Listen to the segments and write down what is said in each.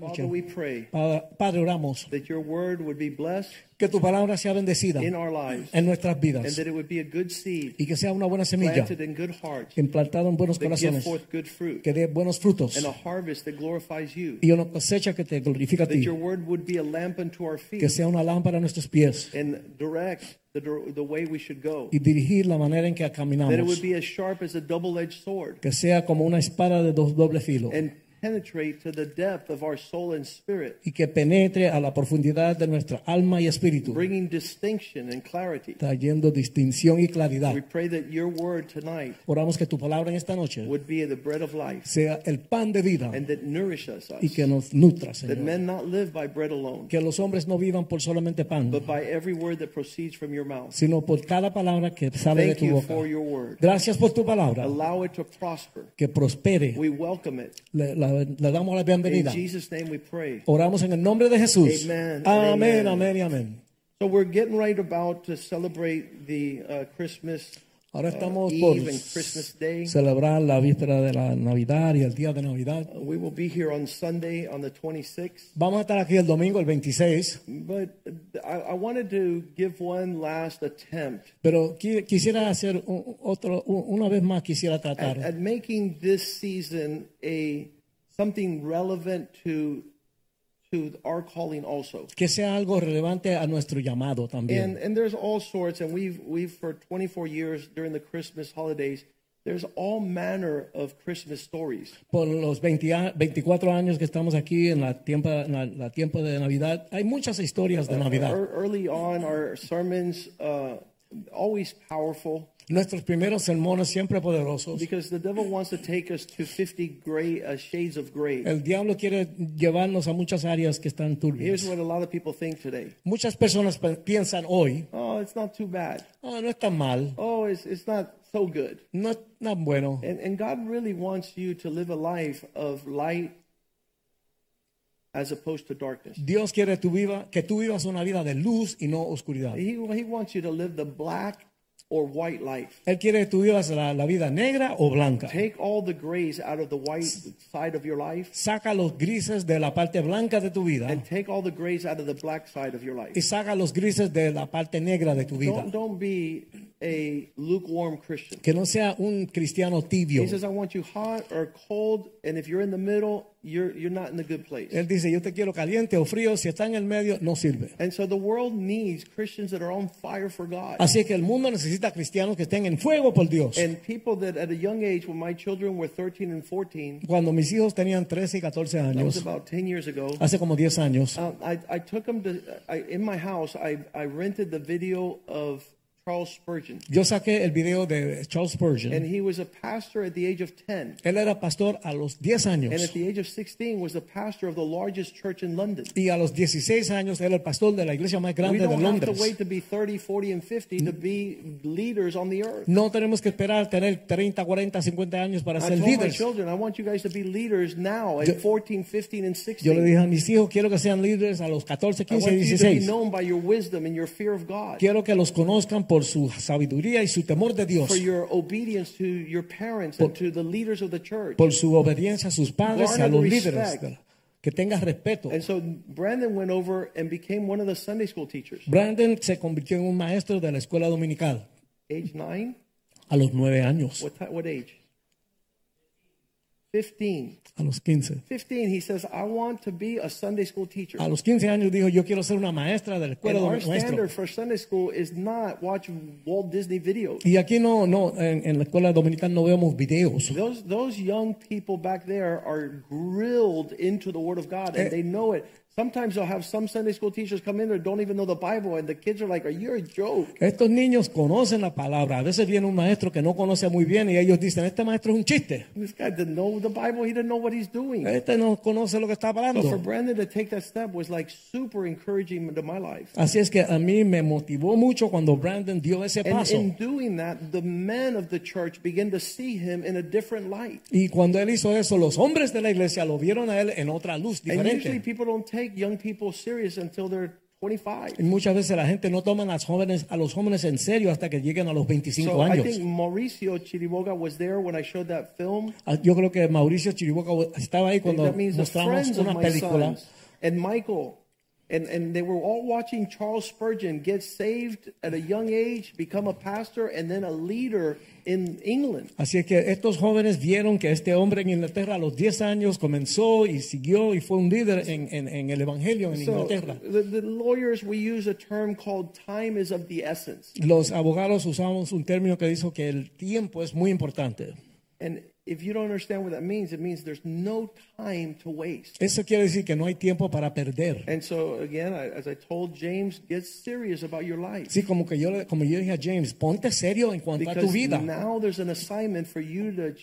Father, we pray Pa- Padre, oramos that your word would be blessed que tu palabra sea bendecida in our lives en nuestras and vidas that it would be a good seed y que sea una buena semilla planted in good hearts implantada en buenos corazones forth good fruit que dé buenos frutos and a harvest that glorifies you. y una cosecha que te glorifica a That ti, your word would be a lamp unto our que sea una lámpara a nuestros pies and direct the, way we should go. y dirigir la manera en que That it caminamos, would be as sharp as a double-edged sword que sea como una espada de dos doble filo and penetrate to the depth of our soul and spirit, y que penetre a la profundidad de nuestra alma y espíritu, bringing distinction and clarity. trayendo distinción y claridad. We pray that your word tonight Oramos que tu palabra en esta noche would be the bread of life sea el pan de vida and that nourishes us. y que nos nutra, That Señor. men not live by bread alone, Que los hombres no vivan por solamente pan, but by every word that proceeds from your mouth. sino por cada palabra que sale de Thank tu you boca. for your word. Gracias por tu palabra, Allow it to prosper. que prospere. We welcome it. Le, la- le damos la In. Jesus' name we pray. Oramos en el nombre de Jesús. Amen. Amén, Amen. y amén. So we're getting right about to celebrate the uh, Christmas Ahora uh, por and Christmas Day. celebrar la víspera de la Navidad y el día de Navidad. Uh, we will be here on Sunday on the 26th. Vamos a estar aquí el domingo, el 26, But I, I wanted to give one last attempt pero qui- quisiera hacer un- otro, un- una vez más quisiera at, tratar at making this season a something relevant to to our calling also. que sea algo relevante a nuestro llamado And también. and and there's all sorts, and we've we've for 24 years during the Christmas holidays, there's all manner of Christmas stories. Por los 20 24 años que estamos aquí en la tiempo, en la, la tiempo de Navidad, hay muchas historias de Navidad. Ear- Early on, our sermons uh, always powerful Nuestros primeros sermones siempre poderosos. because the devil wants to take us to 50 gray uh, shades of gray. El diablo quiere llevarnos a muchas áreas que están Here's what a lot of people think today. Muchas personas piensan hoy, Oh, it's not too bad. Oh, no es tan mal, Oh, it's it's not so good. no tan bueno. And and God really wants you to live a life of light as opposed to darkness. Dios quiere tu viva, que tú vivas una vida de luz y no oscuridad. He, he wants you to live the black or white life. Él quiere que tú vivas la, la vida negra o blanca. Take all the grays out of the white side of your life Saca los grises de la parte blanca de tu vida and take all the grays out of the black side of your life. y saca los grises de la parte negra de tu vida. Don't, don't be a lukewarm Christian. Que no sea un cristiano tibio. He says, I want you hot or cold, and if you're in the middle, you're, you're not in the good place. Él dice, yo te quiero caliente o frío, si está en el medio, no sirve. And so the world needs Christians that are on fire for God. Así que el mundo necesita cristianos que estén en fuego por Dios. And people that at a young age, when my children were 13 and 14, Cuando mis hijos tenían 13 y 14 that was años, about 10 years ago, hace como 10 años, um, I, I took them to, I, in my house, I, I rented the video of Charles Spurgeon. yo saqué el video de Charles And Spurgeon. he was a pastor at the age of 10. Él era pastor a los 10 And años. at the age of 16 was the pastor of the largest church in London. Y a los 16 años era el pastor de la iglesia más We grande de don't have to Londres. wait to be 30, 40, and 50 to be leaders on the earth. No tenemos que esperar tener 30, 40, 50 años para I ser líderes. children, I want you guys to be leaders now at Yo- 14, 15, and Yo le 16. dije a mis hijos, quiero que sean líderes a los 14, I 15 want y you to be 16. known by your wisdom and your fear of God, Quiero que los conozcan por su sabiduría y su temor de Dios, for your obedience to your parents and to the leaders of the church. por su obediencia a sus padres y a los líderes. Que tengas respeto. And so Brandon went over and became one of the Sunday school teachers, Brandon se convirtió en un maestro de la escuela dominical age nine. a los 9 años, What, what age? 15. a los 15. 15, he says, I want to be a Sunday school teacher. A los 15 años dijo, yo quiero ser una maestra de la And escuela our dominical. standard for Sunday school is not watch Walt Disney videos. Y aquí no, no, en, en la escuela dominical no vemos videos. Those those young people back there are grilled into the Word of God and eh, they know it. Sometimes they'll have some Sunday school teachers come in that don't even know the Bible, and the kids are like, "Are you a joke?" Estos niños conocen la palabra. A veces viene un maestro que no conoce muy bien y ellos dicen, este maestro es un chiste. This guy didn't know the Bible. He didn't know what he's doing. Este no conoce lo que está But for hablando. Brandon to take that step was like super encouraging to my life. Así es que a mí me motivó mucho cuando Brandon dio ese paso. And in doing that, the men of the church began to see him in a different light. Y cuando él hizo eso, los hombres de la iglesia lo vieron a él en otra luz diferente. And usually people don't take young people serious until they're 25. Y muchas veces la gente no toma a los jóvenes, a los jóvenes en serio hasta que lleguen a los 25 So I think Mauricio Chiriboga was there when I showed that film. Ah, Yo creo que Mauricio Chiriboga estaba ahí cuando that means the mostramos una my película. sons and Michael. And, and they were all watching Charles Spurgeon get saved at a young age, become a pastor, and then a leader in England. Así es que estos jóvenes vieron que este hombre en Inglaterra a los 10 años comenzó y siguió y fue un líder en, en- en el Evangelio en So Inglaterra. the, the lawyers, we use a term called time is of the essence. Los abogados usamos un término que dijo que el tiempo es muy importante. And if you don't understand what that means, it means there's no time to waste. Eso quiere decir que no hay tiempo para perder. And so again, I, as I told James, get serious about your life. Sí, como que yo, como yo dije a James, ponte serio en cuanto a tu Because vida. now there's an assignment for you to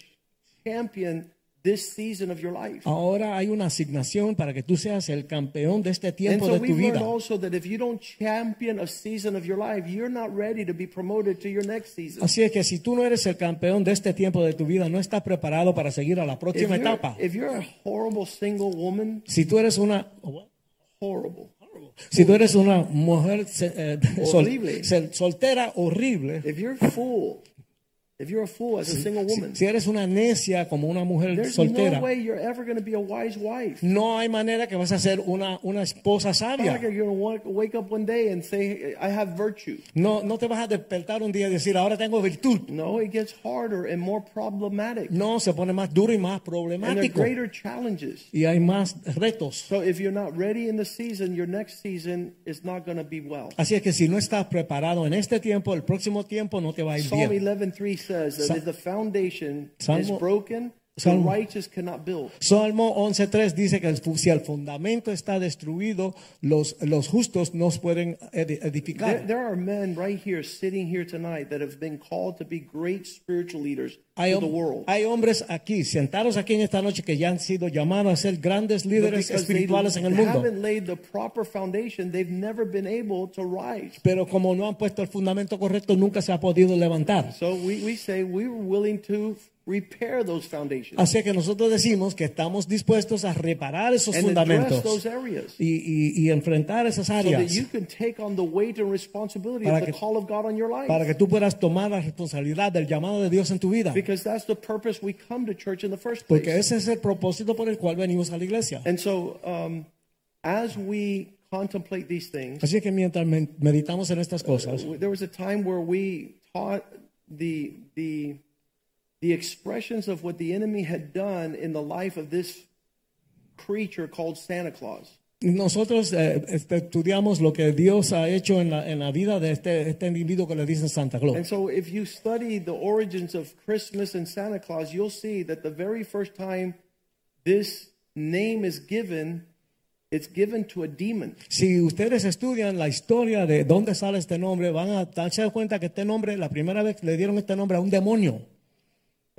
champion this season of your life. Ahora hay una asignación para que tú seas el campeón de este tiempo so de tu vida. also that if you don't champion a season of your life, you're not ready to be promoted to your next season. Así es que si tú no eres el campeón de este tiempo de tu vida, no estás preparado para seguir a la If próxima you're, etapa. if you're a horrible single woman, Si tú eres una horrible. si tú eres una mujer eh, sol- soltera horrible, If you're if you're a fool as a single woman, si eres una necia como una mujer there's soltera, no way you're ever going to be a wise wife. no hay manera que vas a ser una, una esposa sabia. like you're going to wake up one day and say, I have virtue. No, no te vas a despertar un día y decir, ahora tengo virtud. No, it gets harder and more problematic. No, se pone más duro y más And there are problemático. greater challenges. Y hay más retos. So if you're not ready in the season, your next season is not going to be well. Así es que si no estás preparado en este tiempo, el próximo tiempo no te va a ir Psalm bien. 11:3 says that Sa- if the foundation is Salmo- broken, Salmo- righteous cannot build. Salmo 11.3 dice que el fu- si el fundamento está destruido, los, los justos no pueden edi- There, edificar. there are men right here sitting here tonight that have been called to be great spiritual leaders Hay, to the hom- world. hay hombres aquí, sentados aquí en esta noche, que ya han sido llamados a ser grandes But líderes because they espirituales en el mundo. haven't laid the proper foundation, they've never been able to rise. Pero como no han puesto el fundamento correcto, nunca se ha podido levantar. So we, we say we were willing to repair those foundations Así que nosotros decimos que estamos dispuestos a reparar esos and fundamentos those areas. y, y- y enfrentar esas áreas you can take on the weight and responsibility Para que- call of God on your life. para que tú puedas tomar la responsabilidad del llamado de Dios en tu vida. Because that's the purpose we come to church in the first place. Porque ese es el propósito por el cual venimos a la iglesia. And so, um, as we contemplate these things, Así que mientras meditamos en estas cosas, there was a time where we taught the the the expressions of what the enemy had done in the life of this creature called Santa Claus. nosotros eh, estudiamos lo que Dios ha hecho en la, en la vida de este, este individuo que le dicen Santa Claus. And so, if you study the origins of Christmas and Santa Claus, you'll see that the very first time this name is given, it's given to a demon. Si ustedes estudian la historia de dónde sale este nombre, van a darse cuenta que este nombre, la primera vez le dieron este nombre a un demonio.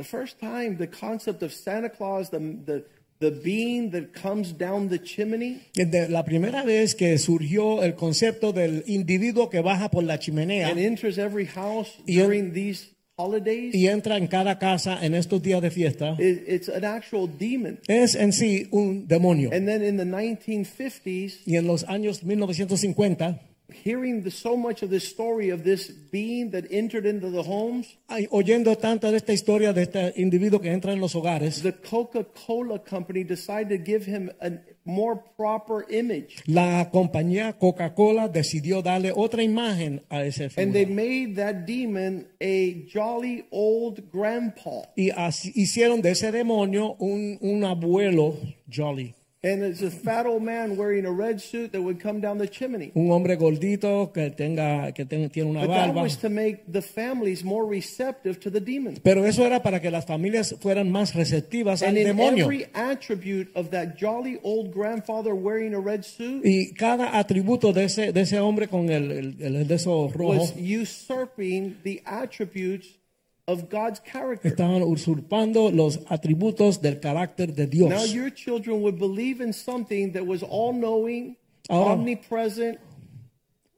The first time the concept of Santa Claus, the, the, the being that comes down the chimney, eh, De- La primera vez que surgió el concepto del individuo que baja por la chimenea and enters every house during these holidays, y entra en cada casa en estos días de fiesta, it, it's an actual demon. es en sí un demonio. And then in the 1950s, Y en los años 1950, hearing the, so much of this story of this being that entered into the homes, ay, oyendo tanto de esta historia de este individuo que entra en los hogares, the Coca-Cola company decided to give him a more proper image. la compañía Coca-Cola decidió darle otra imagen a ese And they made that demon a jolly old grandpa. Y así- hicieron de ese demonio un, un abuelo jolly. And it's a fat old man wearing a red suit that would come down the chimney. Un hombre gordito que tenga que ten- tiene una But that was to make the families more receptive to the demon. Pero eso era para que las familias fueran más receptivas al And in demonio. every attribute of that jolly old grandfather wearing a red suit Y cada atributo de ese, de ese hombre con el, el, el de esos rojos was usurping the attributes of God's character. estaban usurpando los atributos del carácter de Dios. Now your children would believe in something that was all knowing, Ahora- omnipresent,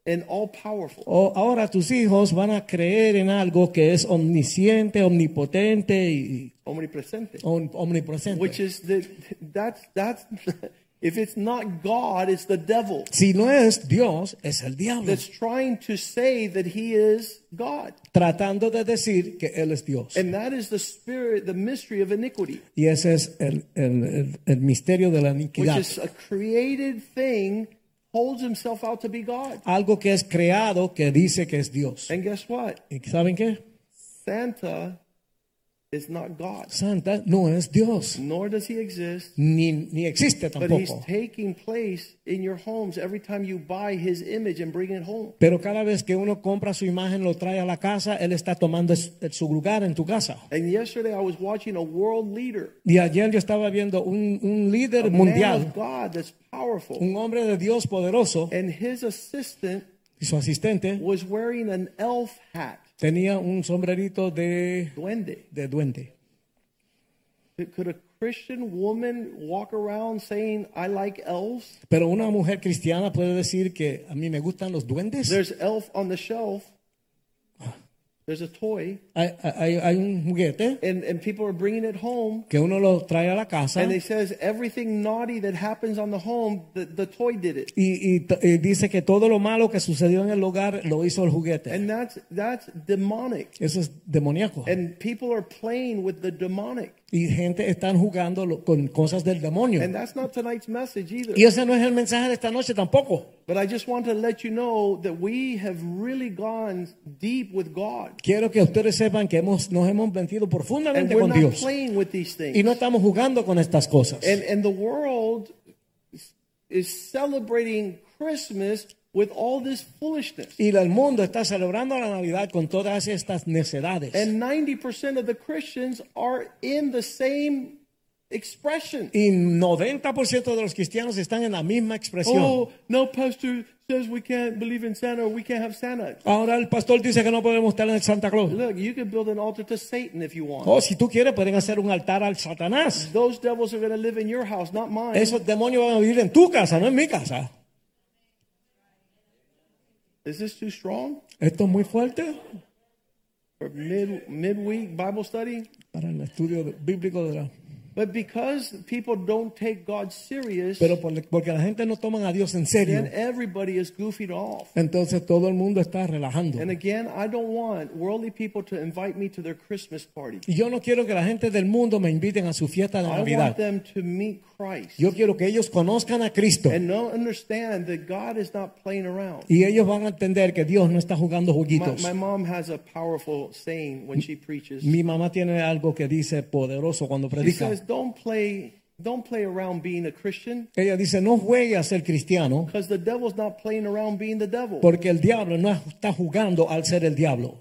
and all powerful. O- oh, ahora tus hijos van a creer en algo que es omnisciente, omnipotente y Omnipresente. om- omnipresente. Which is that that's that's if it's not God, it's the devil si no es Dios, es el diablo. that's trying to say that he is God. Tratando de decir que Él es Dios. And that is the spirit, the mystery of iniquity, y ese es el, el- el- misterio de la iniquidad. which is a created thing holds himself out to be God. Algo que es creado que dice que es Dios. And guess what? ¿Y saben qué? Santa is not God. Santa no es Dios. Nor does he exist. Ni, ni existe tampoco. But he's taking place in your homes every time you buy his image and bring it home. Pero cada vez que uno compra su imagen, lo trae a la casa, Él está tomando eh, su lugar en tu casa. And yesterday I was watching a world leader, Y ayer yo estaba viendo un, un líder a líder man of God that's powerful. un hombre de Dios poderoso, And his assistant y su asistente was wearing an elf hat, tenía un sombrerito de, duende. de duende. Could a Christian woman walk around saying, I like elves? Pero una mujer cristiana puede decir que a mí me gustan los duendes. There's elf on the shelf. There's a toy. Hay, hay- hay un juguete And, and people are bringing it home. que uno lo trae a la casa And it says everything naughty that happens on the home, the, the toy did it. y, y y dice que todo lo malo que sucedió en el hogar lo hizo el juguete. And that's that's demonic. Eso es demoníaco. And people are playing with the demonic. Y gente están jugando con cosas del demonio. And that's not tonight's message either. Y ese no es el mensaje de esta noche tampoco. But I just want to let you know that we have really gone deep with God. Quiero que ustedes sepan que hemos, nos hemos metido And profundamente we're con not Dios. playing with these Y no estamos jugando con estas cosas. And and the world is celebrating Christmas with all this foolishness. Y el mundo está celebrando la Navidad con todas estas necedades. And 90% of the Christians are in the same expression. Y 90% de los cristianos están en la misma expresión. Oh, no, pastor says we can't believe in Santa or we can't have Santa. Ahora el pastor dice que no podemos el Santa Claus. Look, you can build an altar to Satan if you want. O si tú quieres, pueden hacer un altar al Satanás. Those devils are going to live in your house, not mine. Esos demonios van a vivir en tu casa, no en mi casa. Is this too strong Esto es muy fuerte for mid midweek Bible study? para el estudio bíblico de la... But because people don't take God serious, Pero por- porque la gente no toma a Dios en serio, then everybody is goofing off. entonces todo el mundo está relajando. And again, I don't want worldly people to invite me to their Christmas party. Y yo no quiero que la gente del mundo me inviten a su fiesta de I want Navidad. them to meet Christ Yo quiero que ellos conozcan a Cristo. and understand that God is not playing around. Y ellos van a entender que Dios no está jugando juguitos. my mom has a powerful saying when she preaches. Mi mamá tiene algo que dice poderoso cuando predica. Says, "Don't play, don't play around being a Christian, Ella dice, no juegue a ser cristiano because the devil's not playing around being the devil." porque el diablo no está jugando al ser el diablo.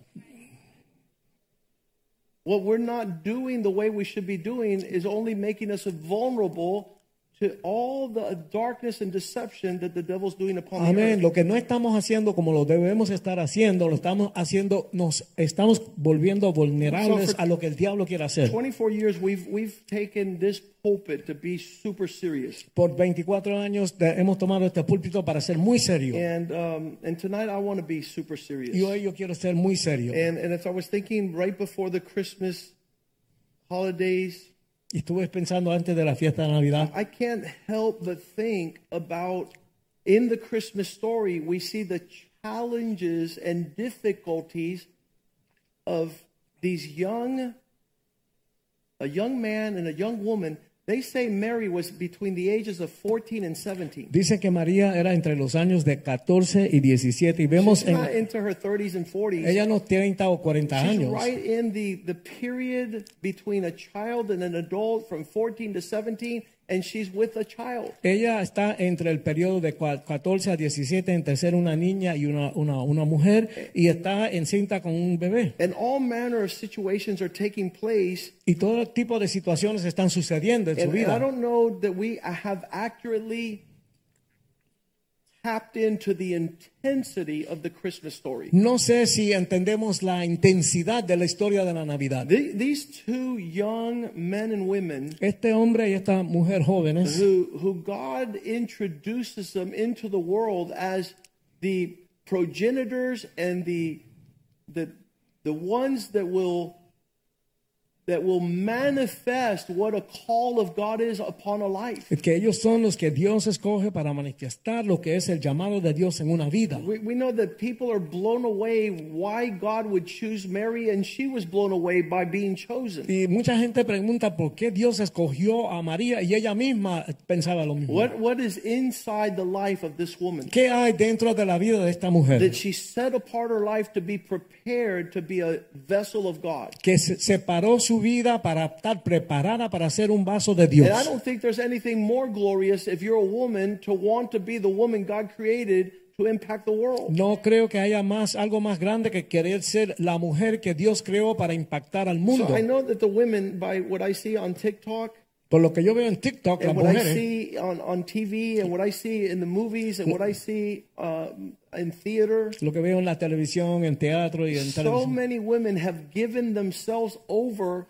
What we're not doing the way we should be doing is only making us vulnerable to all the darkness and deception that the devil's doing upon the Amén. Lo que no estamos haciendo como lo debemos estar haciendo, lo estamos haciendo, nos estamos volviendo vulnerables So a lo que el diablo quiere hacer. 24 years we've we've taken this pulpit to be super serious. Por 24 años hemos tomado este púlpito para ser muy serio. And um, and tonight I want to be super serious. Y hoy yo quiero ser muy serio. And and as I was thinking right before the Christmas holidays, Estuve pensando antes de la fiesta de Navidad. I can't help but think about in the Christmas story we see the challenges and difficulties of these young a young man and a young woman. They say Mary was between the ages of 14 and 17. Dice que María era entre los años de 14 y 17 y vemos She's en not into her 30s and 40s. ella no 30 o 40 She's años. right in the, the period between a child and an adult from 14 to 17, and she's with a child. Ella está entre el periodo de 14 a 17 entre ser una niña y una, una, una mujer y está encinta con un bebé. And all manner of situations are taking place. Y todo tipo de situaciones están sucediendo en su And I vida. don't know that we have accurately tapped into the intensity of the Christmas story. No sé si entendemos la intensidad de la historia de la Navidad. The- These two young men and women Este hombre y esta mujer jóvenes who, who God introduces them into the world as the progenitors and the, the, the ones that will, that will manifest what a call of God is upon a life. que ellos son los que Dios escoge para manifestar lo que es el llamado de Dios en una vida. We, we know that people are blown away why God would choose Mary, and she was blown away by being chosen. Y mucha gente pregunta por qué Dios escogió a María y ella misma pensaba lo mismo. What, what is inside the life of this woman? ¿Qué hay dentro de la vida de esta mujer? That she set apart her life to be prepared to be a vessel of God. Que se- separó su vida para estar preparada para ser un vaso de Dios. And I don't think there's anything more glorious if you're a woman to want to be the woman God created to impact the world. No creo que haya más algo más grande que querer ser la mujer que Dios creó para impactar al mundo. So I know that the women, by what I see on TikTok, Por lo que yo veo en TikTok, las and what I mujeres, see on, on TV, and what I see in the movies, and what I see uh, in theater, lo que veo en la televisión, en teatro y en so televisión. many women have given themselves over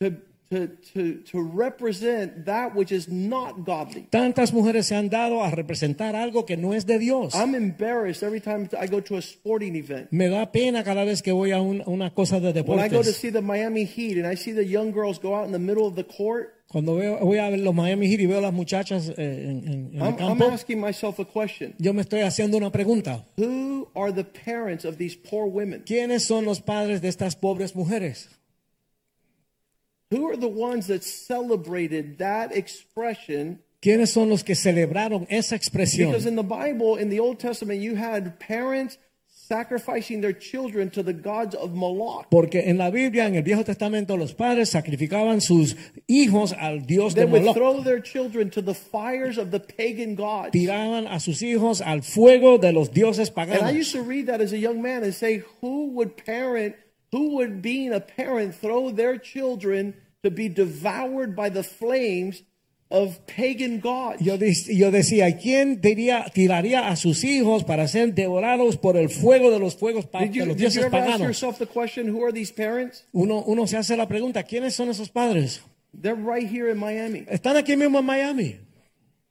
to, to, to, to represent that which is not godly. Tantas mujeres se han dado a representar algo que no es de Dios. I'm embarrassed every time I go to a sporting event. Me da pena cada vez que voy a un- una cosa de When I go to deportes. see the Miami Heat and I see the young girls go out in the middle of the court, Cuando veo, voy a ver los Miami Heat y veo a las muchachas eh, en, en- el I'm, I'm campo, asking myself a question. yo me estoy haciendo una pregunta. Who are the parents of these poor women? ¿Quiénes son los padres de estas pobres mujeres? Who are the ones that celebrated that expression? ¿Quiénes son los que celebraron esa expresión? Because in the Bible, in the Old Testament, you had parents sacrificing their children to the gods of Moloch. Porque en la Biblia, en el Viejo Testamento, los padres sacrificaban sus hijos al dios de They would Moloch. throw their children to the fires of the pagan gods. Tiraban a sus hijos al fuego de los dioses paganos. And I used to read that as a young man and say, who would parent, who would being a parent throw their children to be devoured by the flames of pagan gods? Yo, yo decía, ¿quién diría, tiraría a sus hijos para ser devorados por el fuego de los fuegos pa- Did de you, los dioses ask paganos? yourself the question, who are these parents? Uno, uno se hace la pregunta, ¿quiénes son esos padres? They're right here in Miami. Están aquí mismo en Miami.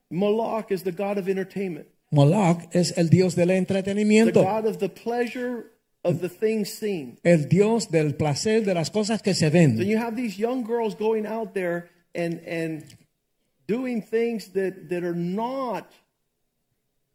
Moloch is the god of entertainment, Moloch es el dios del entretenimiento. the god of the pleasure of the things seen. el dios del placer de las cosas que se So ven. you have these young girls going out there and and doing things that, that are not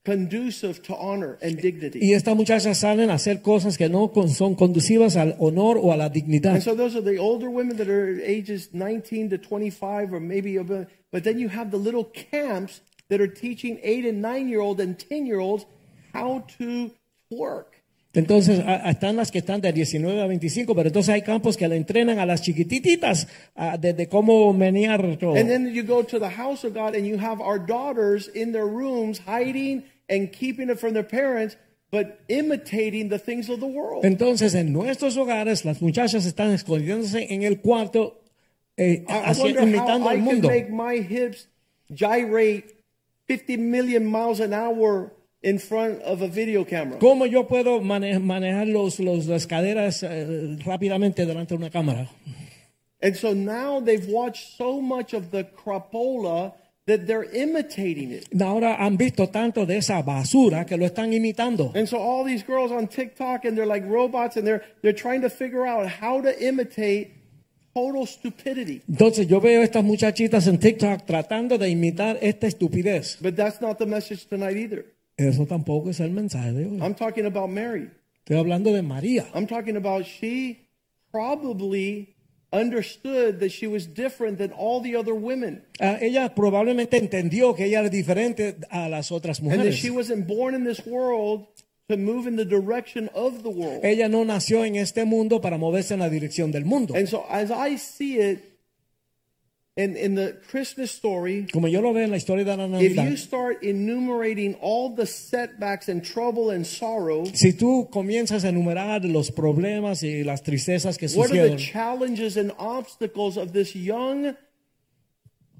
conducive to honor and dignity. Y estas muchachas salen a hacer cosas que no con- son conducivas al honor o a la dignidad. And so those are the older women that are ages 19 to 25 or maybe above. But then you have the little camps that are teaching 8 and 9 year old and 10 year olds how to work. Entonces a- están las que están de 19 a 25, pero entonces hay campos que le entrenan a las chiquititas ah, de, cómo menear todo. And then you go to the house of God and you have our daughters in their rooms hiding and keeping it from their parents, but imitating the things of the world. Entonces en nuestros hogares las muchachas están escondiéndose en el cuarto eh, hacia- imitando al mundo. make my hips gyrate 50 million miles an hour in front of a video camera. ¿Cómo yo puedo mane- manejar los, los- las caderas eh, rápidamente delante de una cámara? And so now they've watched so much of the crapola that they're imitating it. Ahora han visto tanto de esa basura que lo están imitando. And so all these girls on TikTok and they're like robots and they're they're trying to figure out how to imitate total stupidity. Entonces yo veo estas muchachitas en TikTok tratando de imitar esta estupidez. But that's not the message tonight either. Eso tampoco es el mensaje de hoy. I'm talking about Mary. Estoy hablando de María. I'm talking about she probably understood that she was different than all the other women. Ah, ella probablemente entendió que ella era diferente a las otras And that mujeres. she wasn't born in this world to move in the direction of the world. Ella no nació en este mundo para moverse en la dirección del mundo. And so as I see it, in, in the Christmas story, Como yo lo veo en la historia de la if you start enumerating all the setbacks and trouble and sorrow, si tú comienzas a enumerar los problemas y las tristezas que what are the challenges and obstacles of this young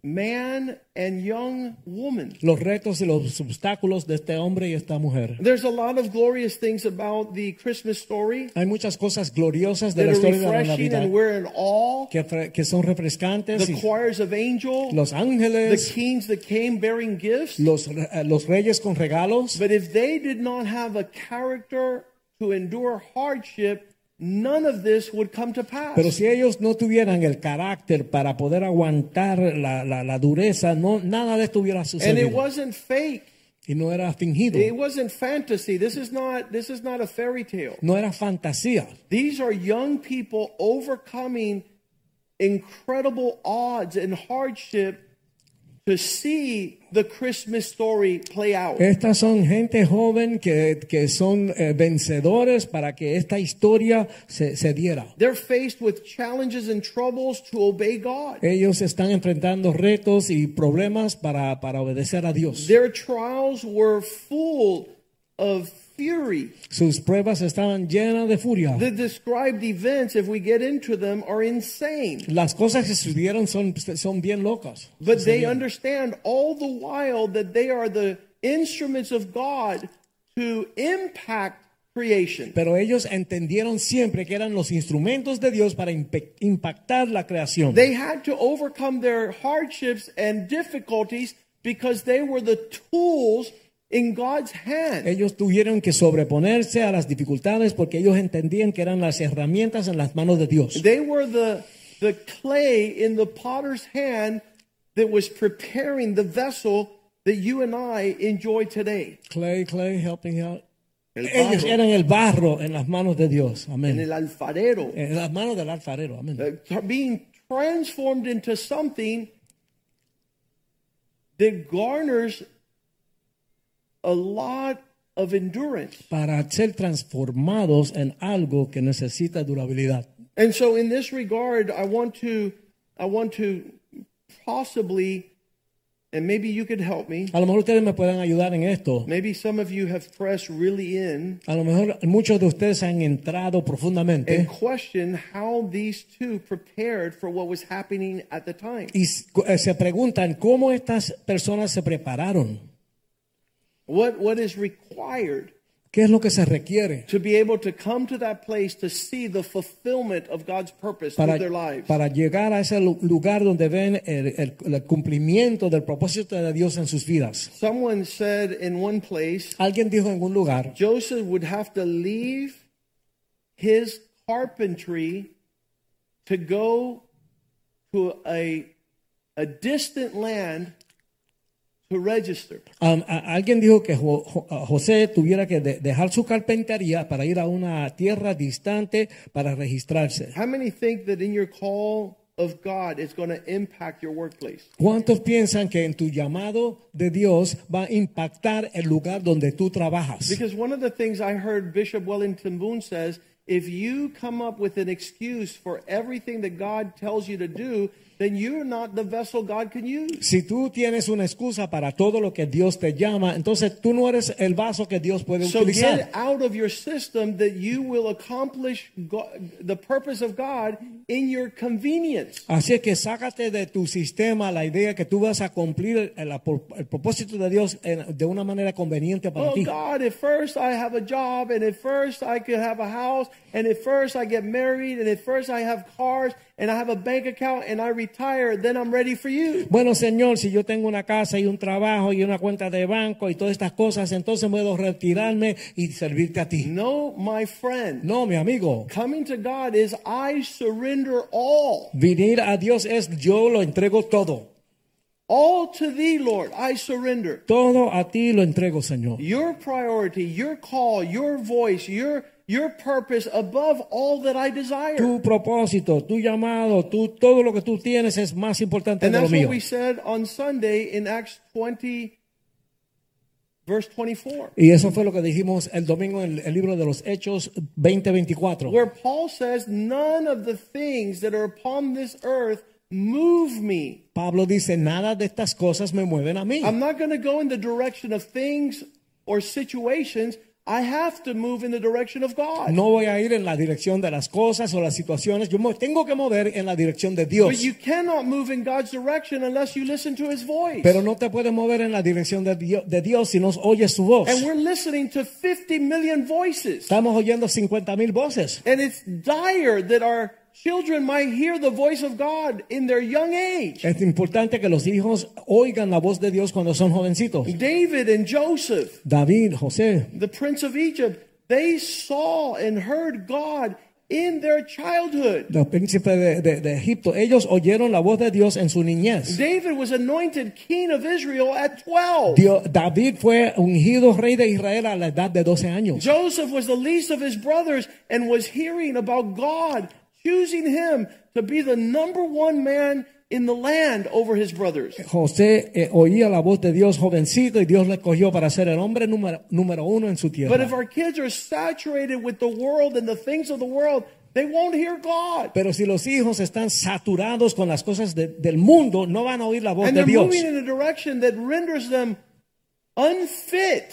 man and young woman? los retos y los obstáculos de este hombre y esta mujer. There's a lot of glorious things about the Christmas story Hay muchas cosas gloriosas de la historia de la Navidad and we're in awe. que, que son refrescantes. The y choirs of angels, los ángeles. the kings that came bearing gifts. los, eh, los reyes con regalos. But if they did not have a character to endure hardship, none of this would come to pass. Pero si ellos no tuvieran el carácter para poder aguantar la, la, la dureza, no, nada de esto hubiera sucedido. and it wasn't fake. Y no era fingido, It wasn't fantasy. This is not this is not a fairy tale. no era fantasía. These are young people overcoming incredible odds and hardship to see the Christmas story play out. Estas son gente joven que, que son eh, vencedores para que esta historia se, se diera. They're faced with challenges and troubles to obey God. Ellos están enfrentando retos y problemas para, para obedecer a Dios. Their trials were full of fury. Sus pruebas estaban llenas de furia. The described events, if we get into them, are insane. Las cosas que sucedieron son, son bien locas. But they understand all the while that they are the instruments of God to impact creation. Pero ellos entendieron siempre que eran los instrumentos de Dios para impactar la creación. They had to overcome their hardships and difficulties because they were the tools in God's hand. Ellos tuvieron que sobreponerse a las dificultades porque ellos entendían que eran las herramientas en las manos de Dios. They were the, the clay in the potter's hand that was preparing the vessel that you and I enjoy today. Clay, clay, helping out. El Ellos eran el barro en las manos de Dios. Amén. En el alfarero. En las manos del alfarero. Amén. uh, being transformed into something that garners a lot of endurance. Para ser transformados en algo que necesita durabilidad. And so in this regard, I want to I want to possibly and maybe you could help me. A lo mejor ustedes me pueden ayudar en esto. Maybe some of you have pressed really in A lo mejor muchos de ustedes han entrado profundamente and question how these two prepared for what was happening at the time. y eh, se preguntan cómo estas personas se prepararon. What what is required ¿Qué es lo que se requiere to be able to come to that place to see the fulfillment of God's purpose para, through their lives. para llegar a ese lu- lugar donde ven el, el- el cumplimiento del propósito de Dios en sus vidas? Someone said in one place, Alguien dijo en un lugar, Joseph would have to leave his carpentry to go to a, a distant land to register. um, alguien dijo que Jo- a José tuviera que de- dejar su carpintería para ir a una tierra distante para registrarse. How many think that in your call of God it's going to impact your workplace? ¿Cuántos piensan que en tu llamado de Dios va a impactar el lugar donde tú trabajas? Because one of the things I heard Bishop Wellington Boone says, if you come up with an excuse for everything that God tells you to do, then you're not the vessel God can use. Si tú tienes una excusa para todo lo que Dios te llama, entonces tú no eres el vaso que Dios puede So utilizar. get out of your system that you will accomplish God, the purpose of God in your convenience. Así es que sácate de tu sistema la idea que tú vas a cumplir el, el propósito de Dios en- de una manera conveniente para Oh ti. God, at first I have a job, and at first I could have a house, and at first I get married, and at first I have cars, and I have a bank account, and I retire, then I'm ready for you. Bueno, Señor, si yo tengo una casa y un trabajo y una cuenta de banco y todas estas cosas, entonces puedo retirarme y servirte a ti. No, my friend. No, mi amigo. Coming to God is I surrender all. Venir a Dios es yo lo entrego todo. All to thee, Lord, I surrender. Todo a ti lo entrego, Señor. Your priority, your call, your voice, your your purpose above all that I desire. Tu propósito, tu llamado, tu, todo lo que tú tienes es más importante And de lo that's what we said on Sunday in Acts 20, verse 24, Y eso fue lo que dijimos el domingo en el libro de los Hechos 20:24. where Paul says, None of the things that are upon this earth move me. Pablo dice, nada de estas cosas me mueven a mí. I'm not going to go in the direction of things or situations. I have to move in the direction of God. No voy a ir en la dirección de las cosas o las situaciones. Yo me tengo que mover en la dirección de Dios. But you cannot move in God's direction unless you listen to his voice. Pero no te puedes mover en la dirección de Dios, de Dios si no oyes su voz. and we're listening to 50 million voices. Estamos oyendo 50 mil voces. And it's dire that our children might hear the voice of God in their young age. Es importante que los hijos oigan la voz de Dios cuando son jovencitos. David and Joseph, David, José, the prince of Egypt, they saw and heard God in their childhood. los príncipes de, de- de Egipto, ellos oyeron la voz de Dios en su niñez. David was anointed king of Israel at 12. Dios- David fue ungido rey de Israel a la edad de 12 años. Joseph was the least of his brothers and was hearing about God choosing him to be the number one man in the land over his brothers. José eh, oía la voz de Dios jovencito y Dios le cogió para ser el hombre número, número uno en su tierra. But if our kids are saturated with the world and the things of the world, they won't hear God. Pero si los hijos están saturados con las cosas de- del mundo, no van a oír la voz And de they're Dios. moving in a direction that renders them unfit.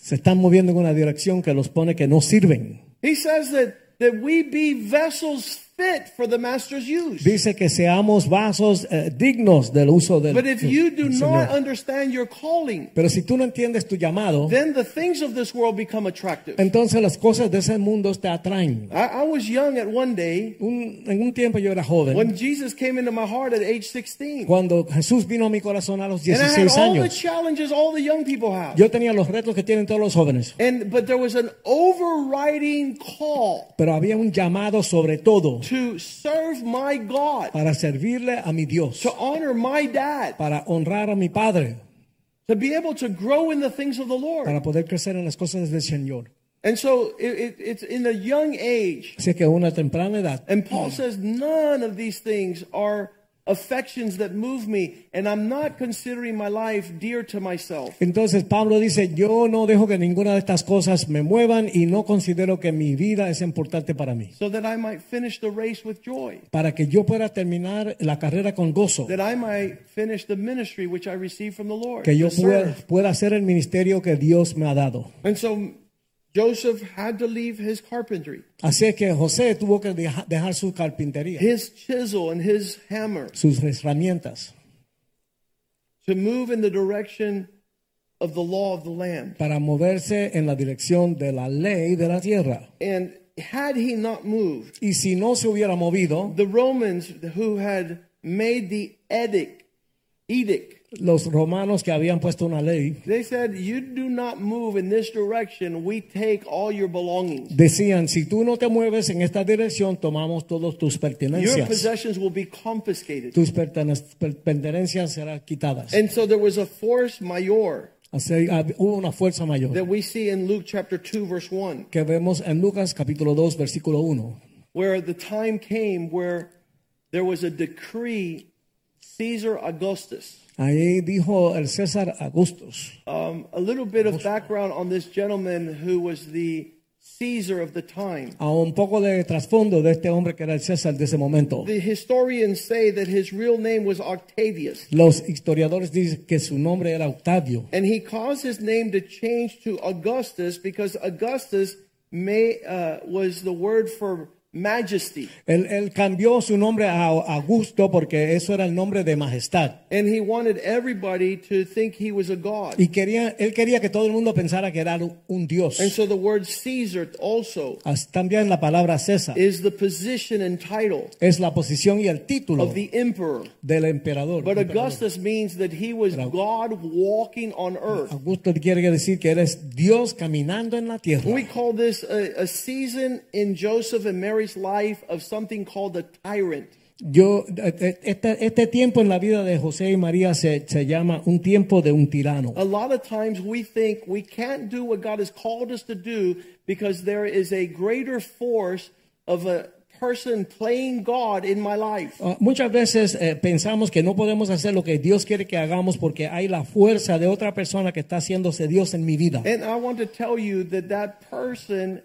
Se están moviendo en una dirección que los pone que no sirven. He says that, that we be vessels fit for the master's use. Dice que seamos vasos eh, dignos del uso del, But if you do del not Señor. understand your calling, Pero si tú no entiendes tu llamado, then the things of this world become attractive. entonces las cosas de ese mundo te atraen. I, I was young at one day Un- en un tiempo yo era joven. when Jesus came into my heart at age 16. Cuando Jesús vino a mi corazón a los And I had 16 all the años, challenges all the young people have. yo tenía los retos que tienen todos los jóvenes. And but there was an overriding call Pero había un llamado sobre todo to serve my God, para servirle a mi Dios, to honor my dad, para honrar a mi Padre, to be able to grow in the things of the Lord. para poder crecer en las cosas del Señor. And so it, it, it's in a young age. Así que una temprana edad, And Paul says none of these things are affections that move me, and I'm not considering my life dear to myself. entonces Pablo dice, yo no dejo que ninguna de estas cosas me muevan y no considero que mi vida es importante para mí. So that I might finish the race with joy, Para que yo pueda terminar la carrera con gozo, that I might finish the ministry which I received from the Lord. que yo pueda, pueda hacer el ministerio que Dios me ha dado. And so Joseph had to leave his carpentry, Así que José tuvo que deja- dejar su carpintería, his chisel and his hammer sus herramientas, to move in the direction of the law of the land. para moverse en la dirección de la ley de la tierra. And had he not moved, Y si no se hubiera movido, the Romans who had made the edict, edict, los romanos que habían puesto una ley they said, You do not move in this direction, we take all your belongings. decían, si tú no te mueves en esta dirección, tomamos todas tus pertenencias. Your possessions will be confiscated. Tus pertenencias serán quitadas. And so there was a force mayor Así, hubo una fuerza mayor that we see in Luke chapter 2, verse 1. que vemos en Lucas capítulo 2, versículo 1. where the time came where there was a decree, Caesar Augustus. Ahí dijo el César Augustus. Um, a little bit of background on this gentleman who was the Caesar of the time. A un poco de trasfondo de este hombre que era el César de ese momento. The historians say that his real name was Octavius, Los historiadores dicen que su nombre era Octavio. and he caused his name to change to Augustus because Augustus may, uh, was the word for majesty. Él, él cambió su nombre a Augusto porque eso era el nombre de majestad. And he wanted everybody to think he was a god. Y quería, él quería que todo el mundo pensara que era un dios. And so the word Caesar also También la palabra César is the position and title es la posición y el título of the emperor. del emperador. But Emperador. Augustus means that he was Pero- God walking on earth. Augusto quiere decir que eres Dios caminando en la tierra. We call this a, a season in Joseph and Life of something called a tyrant. Yo, este, este tiempo en la vida de José y María se, se llama un tiempo de un tirano. A lot of times we think we can't do what God has called us to do because there is a greater force of a person playing God in my life. Ah, Muchas veces eh, pensamos que no podemos hacer lo que Dios quiere que hagamos porque hay la fuerza de otra persona que está haciéndose Dios en mi vida. And I want to tell you that that person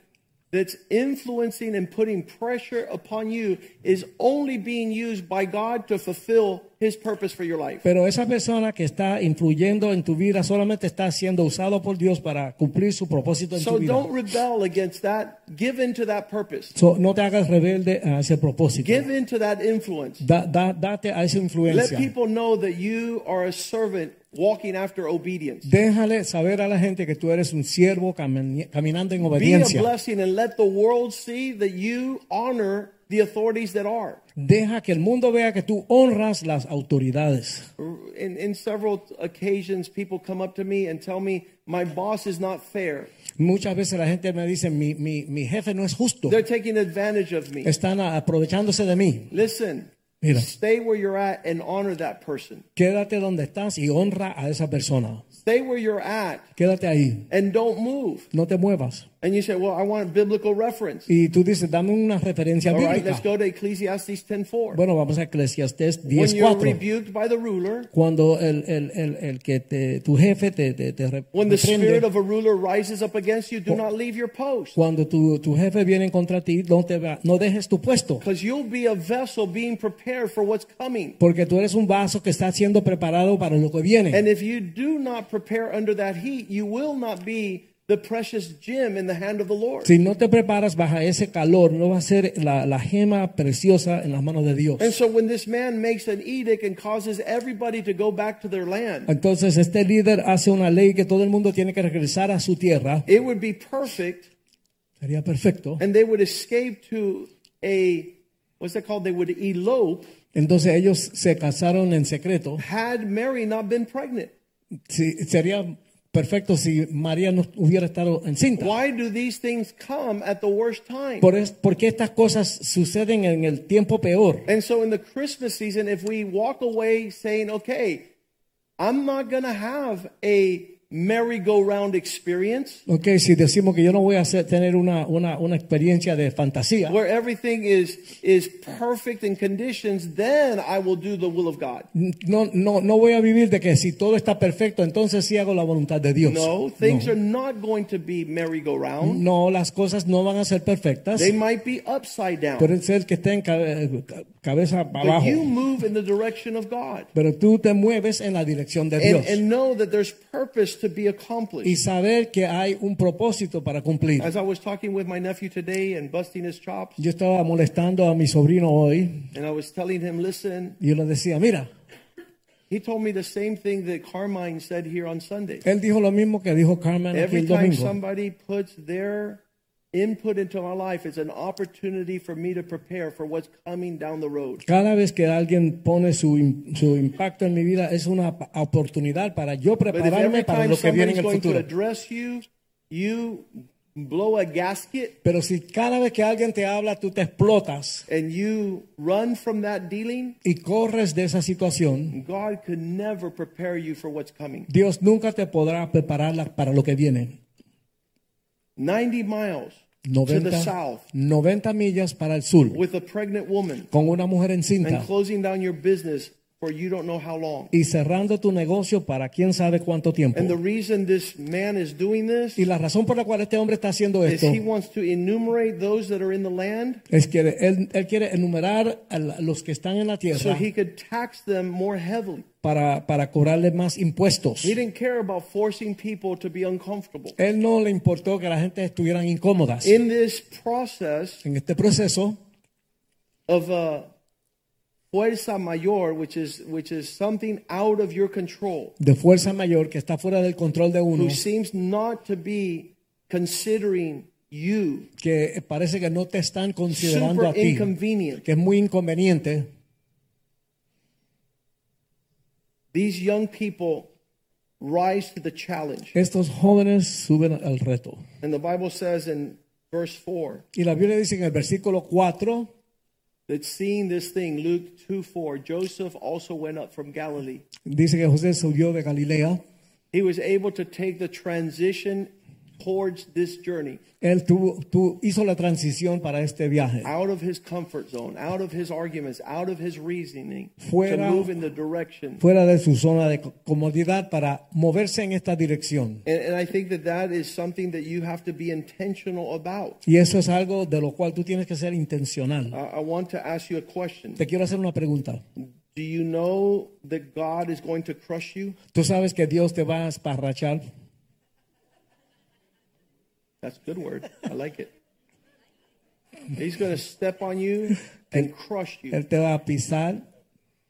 that's influencing and putting pressure upon you is only being used by God to fulfill his purpose for your life. Pero esa persona que está influyendo en tu vida solamente está siendo usado por Dios para cumplir su propósito en So tu vida. don't rebel against that. Give into that purpose. So, no te hagas rebelde a ese propósito. Give into that influence. Da- da- date a esa Let people know that you are a servant walking after obedience. Déjale saber a la gente que tú eres un siervo cami- caminando en Be a blessing and let the world see that you honor the authorities that are. Deja que el mundo vea que tú honras las autoridades. In, in several occasions, people come up to me and tell me, My boss is not fair. Muchas veces la gente me dice, mi, mi, mi jefe no es justo. They're taking advantage of me. Están aprovechándose de mí. Listen, Mira. stay where you're at and honor that person. Quédate donde estás y honra a esa persona. Stay where you're at Quédate ahí. and don't move. No te muevas. And you say, Well, I want a biblical reference. Y tú dices, dame una referencia All right, bíblica. let's go to Ecclesiastes 10:4. Bueno, vamos a Eclesiastés When you're rebuked by the ruler, Cuando el, el, el, el que te, tu jefe te, te, te re- when the spirit of a ruler rises up against you, do not leave your post. cuando tu, tu jefe viene contra ti, no, te va- no dejes tu puesto. Because you'll be a vessel being prepared for what's coming. Porque tú eres un vaso que está siendo preparado para lo que viene. And if you do not prepare under that heat, you will not be the precious gem in the hand of the Lord. Si no te preparas bajo ese calor, no va a ser la, la gema preciosa en las manos de Dios. And so when this man makes an edict and causes everybody to go back to their land, Entonces este líder hace una ley que todo el mundo tiene que regresar a su tierra. it would be perfect Sería perfecto. and they would escape to a, what's that called? They would elope Entonces ellos se casaron en secreto. had Mary not been pregnant. Sí, sería perfecto si María no hubiera estado encinta. Why do these things come at the worst time? Por es, porque estas cosas suceden en el tiempo peor. And so in the Christmas season, if we walk away saying, okay, I'm not going to have a merry-go-round experience Ok, si decimos que yo no voy a hacer, tener una, una, una experiencia de fantasía, where everything is, is perfect in conditions, then I will do the will of God. no, no, no voy a vivir de que si todo está perfecto, entonces sí hago la voluntad de Dios. No, things are not going to be merry-go-round. No, las cosas no van a ser perfectas. They might be upside down. Pueden ser que estén cabeza But abajo. you move in the direction of God. Pero tú te mueves en la dirección de And, Dios. and know that there's purpose to be accomplished. y saber que hay un propósito para cumplir. As I was talking with my nephew today and busting his chops, Yo estaba molestando a mi sobrino hoy and I was telling him, listen, y yo le decía, mira, He told me the same thing that Carmine said here on Sunday. él dijo lo mismo que dijo Carmen aquí Every time somebody puts their input into my life, it's an opportunity for me to prepare for what's coming down the road. Cada vez que alguien pone su, su impacto en mi vida es una oportunidad para yo prepararme para lo que viene en el going to futuro. address you, you blow a gasket Pero si cada vez que alguien te habla tú te explotas and you run from that dealing, y corres de esa situación, God could never prepare you for what's coming. Dios nunca te podrá preparar para lo que viene. 90 miles to the south. 90 millas para el sur. With a pregnant woman. Con una mujer and closing down your business for you don't know how long. y cerrando tu negocio para quién sabe cuánto tiempo. And the reason this man is doing this Y la razón por la cual este hombre está haciendo is esto he wants to enumerate those that are in the land es que él, él quiere enumerar a los que están en la so tierra he could tax them more heavily. para, para cobrarle más impuestos. He didn't care about forcing people to be uncomfortable. Él no le importó que la gente estuvieran incómodas. In this process En este proceso of uh, fuerza mayor, which is which is something out of your control, de fuerza mayor que está fuera del control de uno, who seems not to be considering you, que parece que no te están considerando a ti, inconvenient. que es muy inconveniente. These young people rise to the challenge. Estos jóvenes suben al reto. And the Bible says in verse 4 Y la Biblia dice en el versículo 4 that seeing this thing, Luke 2 4, Joseph also went up from Galilee. dice que José subió de Galilea He was able to take the transition towards this journey, Él tuvo, tu- hizo la transición para este viaje. out of his comfort zone, out of his arguments, out of his reasoning, Fuera- to move in the direction. Fuera de su zona de co- comodidad para moverse en esta dirección. And, and I think that that is something that you have to be intentional about. Y eso es algo de lo cual tú tienes que ser intencional. I, I want to ask you a question. Te quiero hacer una pregunta. Do you know that God is going to crush you? ¿Tú sabes que Dios te va a esparrachar? That's a good word. I like it. He's going to step on you and crush you. Él te va a pisar.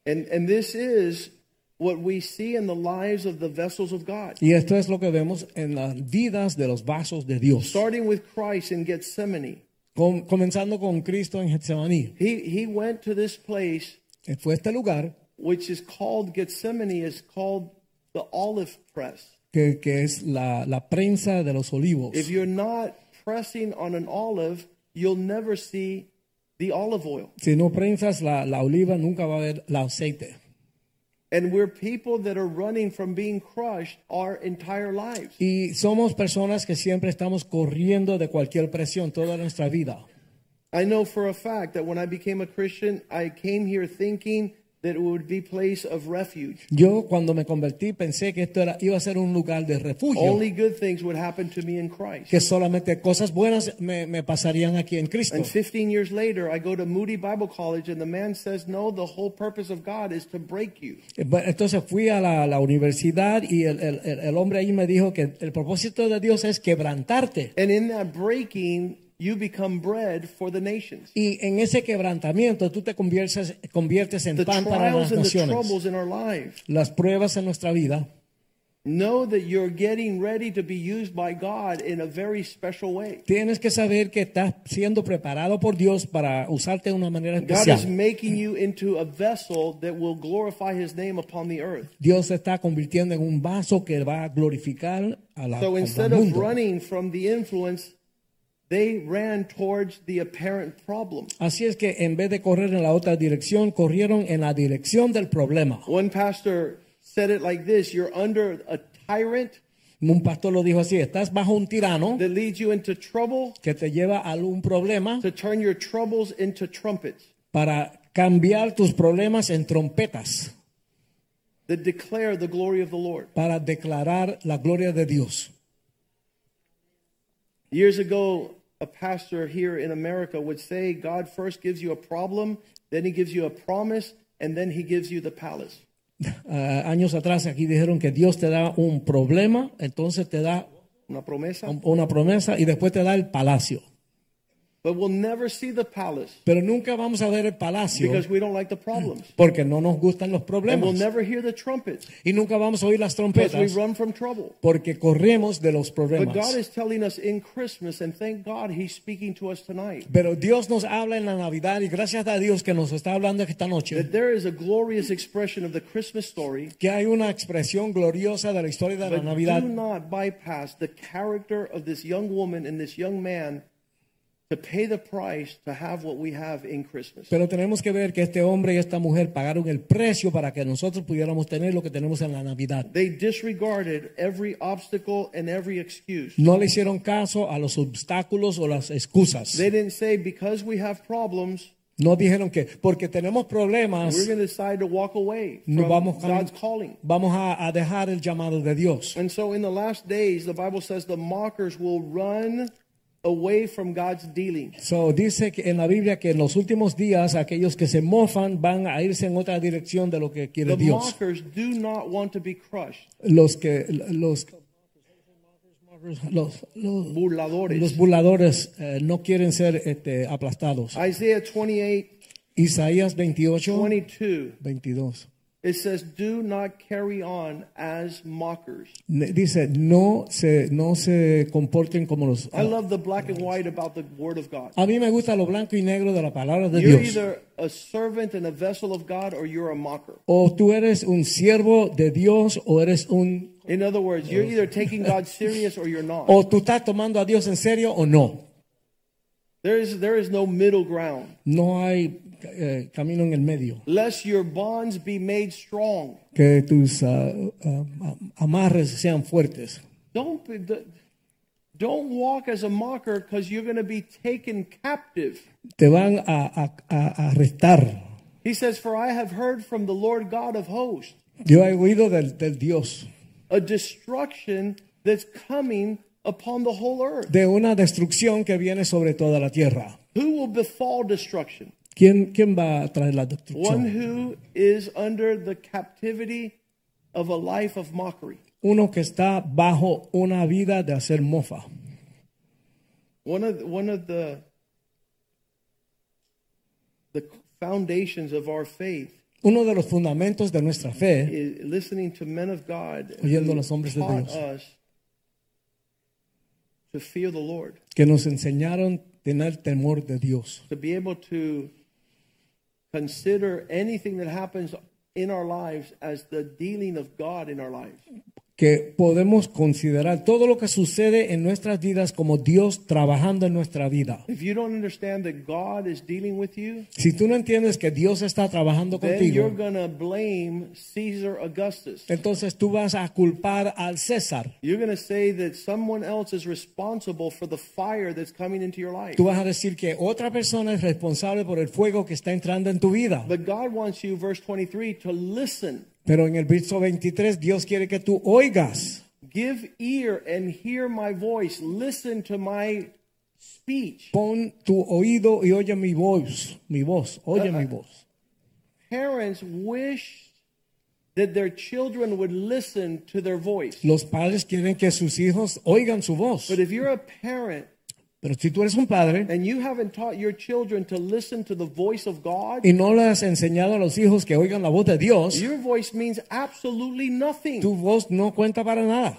And, and this is what we see in the lives of the vessels of God. Y esto es lo que vemos en las vidas de los vasos de Dios. Starting with Christ in Gethsemane. Com- comenzando con Cristo en Getsemaní. He, he went to this place, Él Fue a este lugar which is called Gethsemane, is called the olive press. Que, que es la, la prensa de los olivos. If you're not pressing on an olive, you'll never see the olive oil. Si no prensas la, la oliva, nunca va a haber el aceite. And we're people that are running from being crushed our entire lives. Y somos personas que siempre estamos corriendo de cualquier presión toda nuestra vida. I know for a fact that when I became a Christian, I came here thinking that it would be place of refuge. Yo cuando me convertí pensé que esto era, iba a ser un lugar de refugio, Only good things would happen to me in Christ. que solamente cosas buenas me, me pasarían aquí en Cristo. And 15 years later, I go to Moody Bible College, and the man says, No, the whole purpose of God is to break you. Eh, Entonces fui a la, la universidad y el- el- el hombre ahí me dijo que el propósito de Dios es quebrantarte. And in that breaking, you become bread for the nations. Y en ese quebrantamiento tú te conviertes, conviertes en The pan para las naciones. troubles in our lives. Las pruebas en nuestra vida, Know that you're getting ready to be used by God in a very special way. tienes que saber que estás siendo preparado por Dios para usarte de una manera God is especial. making you into a vessel that will glorify His name upon the earth. Dios está convirtiendo en un vaso que va a glorificar a la, So instead of running from the influence, they ran towards the apparent problem. Así es que en vez de correr en la otra dirección, corrieron en la dirección del problema. One pastor said it like this You're under a tyrant Un pastor lo dijo así, estás bajo un tirano that leads you into trouble que te lleva a un problema to turn your troubles into trumpets para cambiar tus problemas en trompetas, that declare the glory of the Lord. para declarar la gloria de Dios. Years ago, a pastor here in America would say God first gives you a problem, then he gives you a promise, and then he gives you the palace. Ah, años atrás aquí dijeron que Dios te da un problema, entonces te da Una promesa. una promesa y después te da el palacio. But we'll never see the palace Pero nunca vamos a ver el palacio because we don't like the problems. porque no nos gustan los And we'll never hear the trumpets Y nunca vamos a oír las because we trompetas run from trouble. porque corremos de los But God problemas. is telling us in Christmas, and thank God He's speaking to us tonight, Pero Dios nos habla en la Navidad y gracias a Dios que nos está hablando esta noche that there is a glorious expression of the Christmas story. que hay una expresión gloriosa de la historia de la But Navidad. do not bypass the character of this young woman and this young man to pay the price to have what we have in Christmas. Pero tenemos que ver que este hombre y esta mujer pagaron el precio para que nosotros pudiéramos tener lo que tenemos en la Navidad. They disregarded every obstacle and every excuse. No le hicieron caso a los obstáculos o las excusas. They didn't say, because we have problems, No dijeron que porque tenemos problemas we're going to decide to walk away no from vamos, calling. vamos a, a dejar el llamado de Dios. And so in the last days, the Bible says the mockers will run away from God's dealing. So, dice que en la Biblia que en los últimos días aquellos que se mofan van a irse en otra dirección de lo que quiere The Dios. mockers do not want to be crushed. Los que los los, los, Burladores. los burladores eh, no quieren ser este, aplastados. Isaiah 28, Isaías 28, 22. 22. It says, "Do not carry on as mockers." Dice, no se, no se comporten como los... I love the black and white about the Word of God. A mí me gusta lo blanco y negro de la palabra de You're Dios. either a servant and a vessel of God, or you're a mocker. O tú eres un siervo de Dios o eres un... In other words, you're either taking God serious or you're not. O tú estás tomando a Dios en serio o no. There is there is no middle ground. No hay eh, camino en el medio. Lest your bonds be made strong. Que tus ah, ah, amarres sean fuertes. Don't be, Don't walk as a mocker because you're going to be taken captive. Te van a, a- a- a arrestar. He says, For I have heard from the Lord God of hosts Yo he oído del, del Dios a destruction that's coming upon the whole earth. de una destrucción que viene sobre toda la tierra. Who will befall destruction? ¿Quién, quién va a traer la One destrucción? who is under the captivity of a life of mockery. Uno que está bajo una vida de hacer mofa. One of one of the the foundations of our faith Uno de los fundamentos de nuestra fe is listening to men of God Oyendo los hombres de taught Dios. us to fear the Lord, que nos enseñaron tener temor de Dios, to be able to consider anything that happens in our lives as the dealing of God in our lives. Que podemos considerar todo lo que sucede en nuestras vidas como Dios trabajando en nuestra vida. If you don't understand that God is dealing with you, Si tú no entiendes que Dios está trabajando contigo, going to blame Caesar Augustus. entonces tú vas a culpar al César. You're going to say that someone else is responsible for the fire that's coming into your life. Tú vas a decir que otra persona es responsable por el fuego que está entrando en tu vida. But God wants you, verse 23, to listen. Pero en el verso 23 Dios quiere que tú oigas. Give ear and hear my voice. Listen to my speech. Pon tu oído y oye mi voz, mi voz, oye mi voz. Parents wish that their children would listen to their voice. Los padres quieren que sus hijos oigan su voz. But if you're a parent Pero si tú eres un padre and you haven't taught your children to listen to the voice of God, y no le has enseñado a los hijos que oigan la voz de Dios, your voice means absolutely nothing. tu voz no cuenta para nada.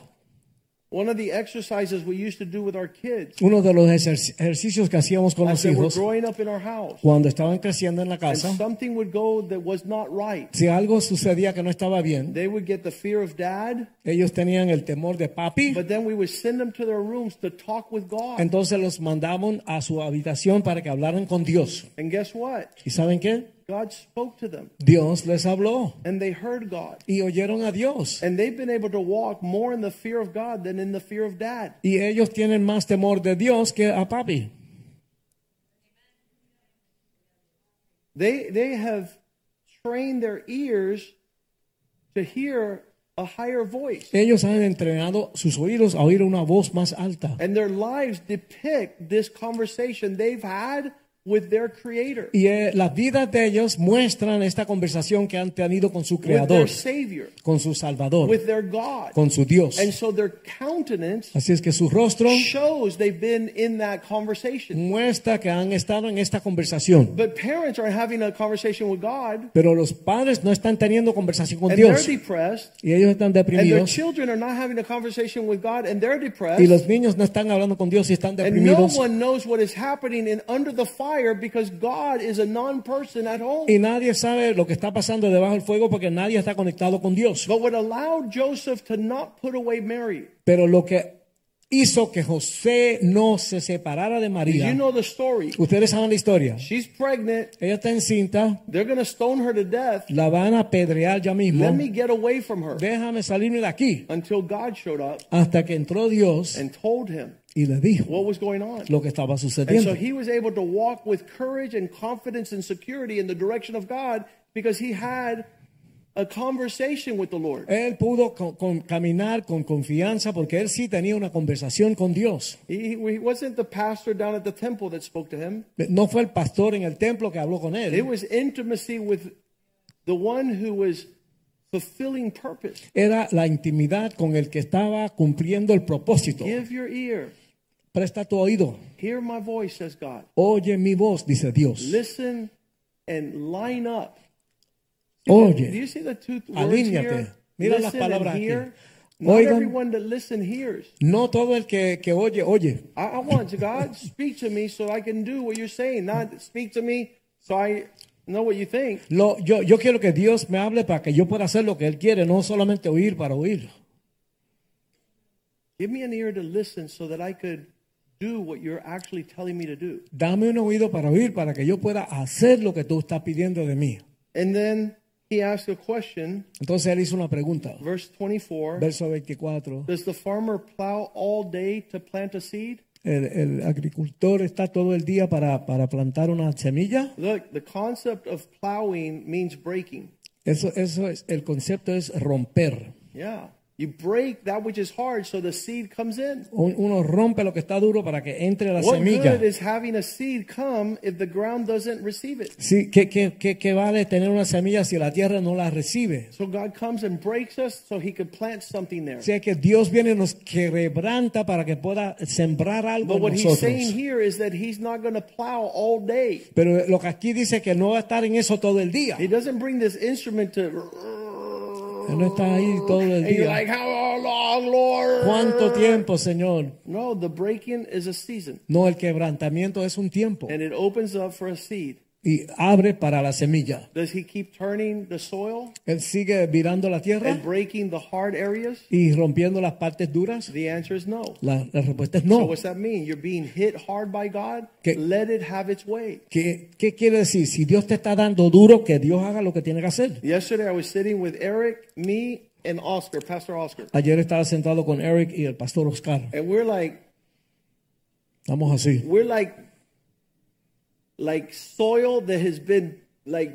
One of the exercises we used to do with our kids Uno de los ejer- ejercicios que hacíamos con los hijos growing up in our house, cuando estaban creciendo en la casa, something would go that was not right. si algo sucedía que no estaba bien, They would get the fear of dad, ellos tenían el temor de papi, but then we would send them to their rooms to talk with God. entonces los mandaban a su habitación para que hablaran con Dios. And guess what? ¿Y saben qué? God spoke to them, Dios les habló and they heard God. y oyeron a Dios. And they've been able to walk more in the fear of God than in the fear of dad. Y ellos tienen más temor de Dios que a papi. They, they have trained their ears to hear a higher voice. Ellos han entrenado sus oídos a oír una voz más alta. And their lives depict this conversation they've had with their creator, Y eh, las vidas de ellos muestran esta conversación que han tenido con su with their creador, savior, con su salvador, with their God. con su Dios. And so their countenance Así es que su rostro shows they've been in that conversation. muestra que han estado en esta conversación. But parents are having a conversation with God, Pero los padres no están teniendo conversación con and they're Dios. depressed, Y ellos están and their deprimidos. children are not having a conversation with God, and they're Y depressed. los niños no están hablando con Dios y están And no deprimidos. one knows what is happening in under the fire because God is a non-person at home. Y nadie sabe lo que está pasando debajo del fuego porque nadie está conectado con Dios. But what allowed Joseph to not put away Mary, Pero lo que hizo que José no se separara de María. you know the story. Ustedes saben la historia. She's pregnant. Ella está encinta, They're going to stone her to death. la van a apedrear ya mismo. Let me get away from her Déjame salirme de aquí. until God showed up Hasta que entró Dios and told him y le dijo what was going on. lo que estaba And sucediendo. so he was able to walk with courage and confidence and security in the direction of God because he had a conversation with the Lord. Él pudo con- con- caminar con confianza porque él sí tenía una conversación con Dios. He, he wasn't the pastor down at the temple that spoke to him. No fue el pastor en el templo que habló con It was intimacy with the one who was fulfilling purpose. Era la intimidad con el que estaba cumpliendo el propósito. Give your ear. Presta tu oído. Hear my voice, says God. Oye mi voz, dice Dios. Listen and line up. Oye, alíñate. Mira las palabras aquí. Oigan. everyone that listen hears. no todo el que, que oye, oye. I, I want to God speak to me so I can do what you're saying. Not speak to me so I know what you think. Lo- yo, yo quiero que Dios me hable para que yo pueda hacer lo que Él quiere, no solamente oír para oír. Give me an ear to listen so that I could do what you're actually telling me to do. Dame un oído para oír para que yo pueda hacer lo que tú estás pidiendo de mí. And then he asked a question, Entonces él hizo una pregunta. verse 24. Verso 24. Does the farmer plow all day to plant a seed? El, el agricultor está todo el día para, para plantar una semilla. Look, the concept of plowing means breaking. Eso, eso es, el concepto es romper. Yeah. You break that which is hard so the seed comes in. Un- Uno rompe lo que está duro para que entre la What semilla. good is having a seed come if the ground doesn't receive it? Sí, ¿qué, qué, qué, qué vale tener una semilla si la tierra no la recibe? So God comes and breaks us so he could plant something there. O sea que Dios viene y nos quebranta para que pueda sembrar algo But en what he's saying here is that he's not going to plow all day. Pero lo que aquí dice que no va a estar en eso todo el día. He doesn't bring this instrument to. No está ahí oh. todo el día. like, how long, Lord? ¿Cuánto tiempo, Señor? No, the breaking is a season. No, el quebrantamiento es un tiempo And it opens up for a seed. Y abre para la semilla. Does he keep turning the soil Él sigue virando la tierra and breaking the hard areas? y rompiendo las partes duras. The answer is no. La, la respuesta es So no. what's that mean? You're being hit hard by God? Que- Let it have its way. ¿Qué, ¿Qué quiere decir? Si Dios te está dando duro, que Dios haga lo que tiene que hacer. Yesterday I was sitting with Eric, me, and Oscar, Pastor Oscar. Ayer estaba sentado con Eric y el pastor Oscar. And we're like, Estamos así. we're like like soil that has been like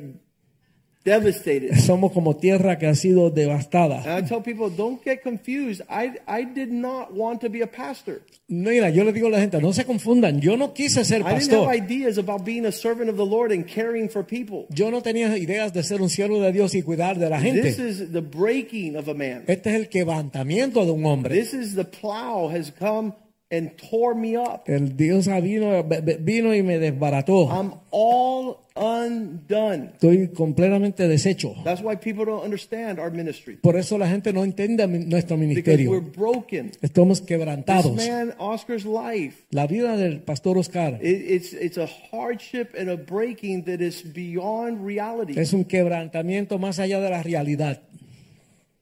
devastated. Somos como tierra que ha sido devastada. And I tell people, don't get confused. I I did not want to be a pastor. Mira, yo le digo a la gente, no se confundan. Yo no quise ser pastor. I didn't have ideas about being a servant of the Lord and caring for people. Yo no tenía ideas de ser un siervo de Dios y cuidar de la gente. This is the breaking of a man. Este es el quebrantamiento de un hombre. This is the plow has come and tore me up. El Dios vino, vino y me desbarató. I'm all undone. Estoy completamente deshecho. That's why people don't understand our ministry. Por eso la gente no entiende nuestro Because ministerio. we're broken. Estamos This quebrantados. man, Oscar's life, La vida del pastor Oscar it, it's it's a hardship and a breaking that is beyond reality. es un quebrantamiento más allá de la realidad.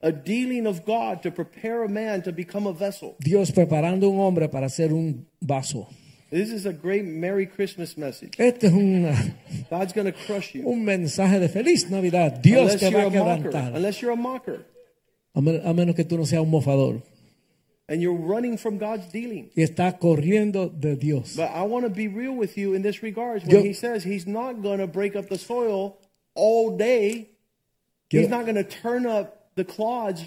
A dealing of God to prepare a man to become a vessel. Dios preparando un hombre para ser un vaso. This is a great Merry Christmas message. Este es una- God's going to crush you. un mensaje de feliz Navidad. Dios Unless te you're va a quebrantar. Unless you're a mocker. A, men- a menos que tú no seas un mofador. And you're running from God's dealing. Y estás corriendo de Dios. But I want to be real with you in this regards. Yo- When he says he's not going to break up the soil all day, Quiero- he's not going to turn up the clods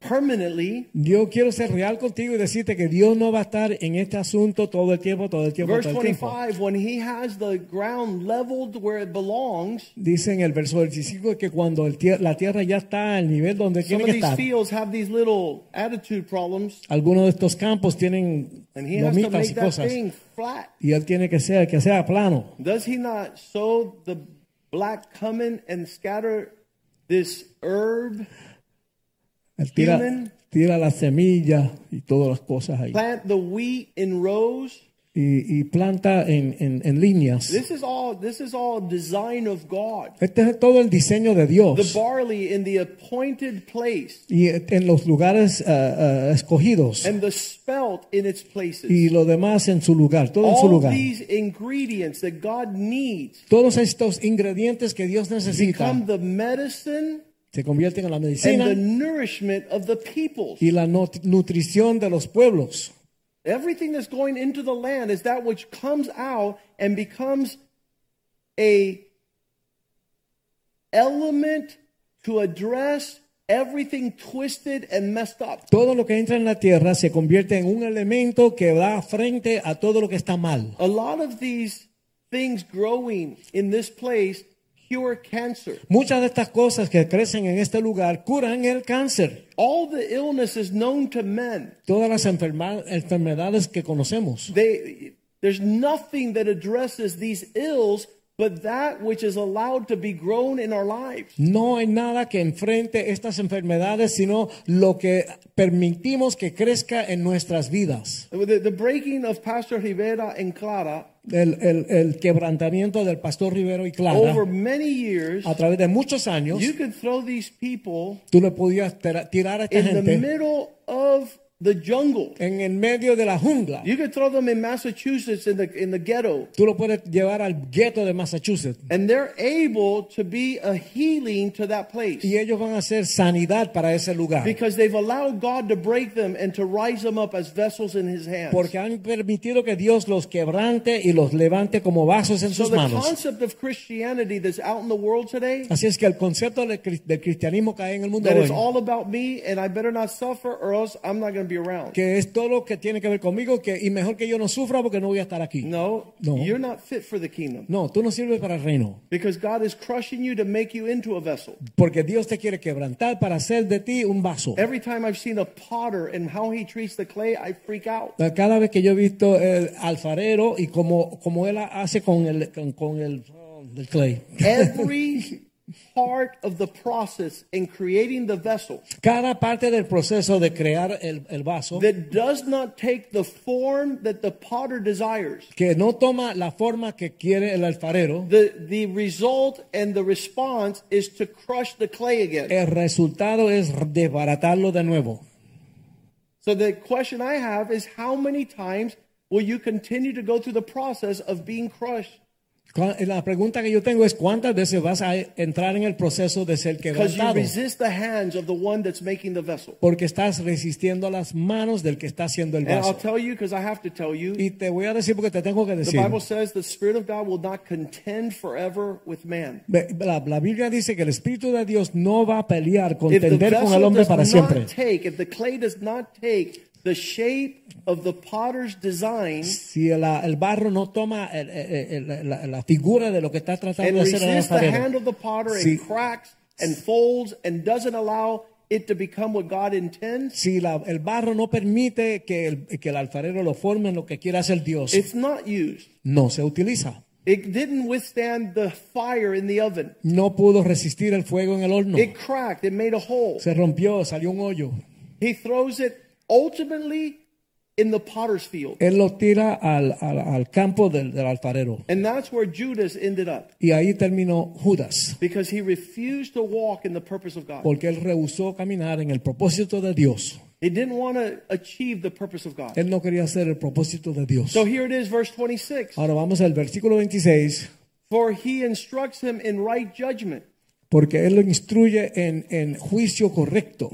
permanently. Yo quiero ser real contigo y decirte que Dios no va a estar en este asunto todo el tiempo, todo el tiempo, Verse todo el tiempo. 25, when he has the ground leveled where it belongs, Dice en el verso 25 que cuando el tie- la tierra ya está al nivel donde some tiene of que these estar, fields have these little attitude problems, algunos de estos campos tienen and he has to lomitas make y that cosas. thing flat. Y él tiene que ser que sea plano. Does he not sow the black cumin and scatter this herb, tira, Human. tira las semillas y todas las cosas ahí. plant the wheat in rows? Y, y planta en, en- en líneas. This is all this is all design of God. Este es todo el diseño de The Dios. barley in the appointed place Y en los lugares ah, ah, escogidos. and the spelt in its places. Y lo demás en su lugar, todo en su lugar. these ingredients that God needs Todos estos ingredientes que Dios necesita become the medicine se convierten en la and the medicina nourishment of the peoples. y la nut- nutrición de los pueblos. Everything that's going into the land is that which comes out and becomes a element to address everything twisted and messed up. Todo lo que entra en la tierra se convierte en un elemento que va frente a todo lo que está mal. A lot of these things growing in this place cure cancer. Muchas de estas cosas que crecen en este lugar curan el cáncer. All the illnesses known to men, Todas las enfermedades que conocemos. they there's nothing that addresses these ills but that which is allowed to be grown in our lives. No hay nada que enfrente estas enfermedades, sino lo que permitimos que crezca en nuestras vidas. The, the breaking of Pastor Rivera and Clara El, el- el quebrantamiento del pastor Rivero y Clara, over many years, a través de muchos años, you could throw these people tú le podías tirar a esta in the gente middle of the jungle. en el medio de la jungla. You could throw them in Massachusetts in the in the ghetto, Tú lo puedes llevar al gueto de Massachusetts. and they're able to be a healing to that place Y ellos van a hacer sanidad para ese lugar. because they've allowed God to break them and to rise them up as vessels in His hands. Porque han permitido que Dios los quebrante y los levante como vasos en So sus the concept of Christianity that's out in the world today Así es que el concepto del cristianismo que hay en el mundo that hoy, is all about me and I better not suffer or else I'm not going be around. que es todo lo que tiene que ver conmigo, que y mejor que yo no sufra porque no voy a estar aquí. No, No. you're not fit for the kingdom No, tú no sirves para el reino, because God is crushing you to make you into a vessel. porque Dios te quiere quebrantar para hacer de ti un vaso. Every time I've seen a potter and how he treats the clay, I freak out. Cada vez que yo he visto el alfarero y como, como él hace con el, con, con el, el clay. Every part of the process in creating the vessel Cada parte del proceso de crear el, el vaso that does not take the form that the potter desires, que no toma la forma que quiere el alfarero, the, the result and the response is to crush the clay again. el resultado es desbaratarlo de nuevo. So the question I have is how many times will you continue to go through the process of being crushed? Cu- La pregunta que yo tengo es cuántas veces vas a entrar en el proceso de ser Because you quebrantado. resist the hands of the one that's making the vessel. Porque estás resistiendo a las manos del que está haciendo el And I'll vaso. tell you because I have to tell you. Y te voy a decir porque te tengo que The decir. Bible says the Spirit of God will not contend forever with man. Ve- La, la Biblia dice que el Espíritu de Dios no va a pelear, If the contender con el vessel hombre does para siempre. Not take, if the clay does not take the shape of the potter's design Si el, el barro no toma el- el- la, la figura de lo que está tratando and de hacer el resists the alfarero, hand of the potter and cracks and folds and doesn't allow it to become what God intends, si la- el barro no permite que el, que el alfarero lo forme en lo que quiera hacer Dios, it's not used. no se utiliza. It didn't withstand the fire in the oven. No pudo resistir el fuego en el horno. It cracked, it made a hole. Se rompió, salió un hoyo. He throws it ultimately in the potter's field. Él lo tira al, al- al campo del, del alfarero. And that's where Judas ended up Y ahí terminó Judas, because he refused to walk in the purpose of God. porque él rehusó caminar en el propósito de Dios. He didn't want to achieve the purpose of God. Él no quería hacer el propósito de Dios. So here it is, verse 26. Ahora vamos al versículo 26, For he instructs him in right judgment. porque él lo instruye en, en juicio correcto.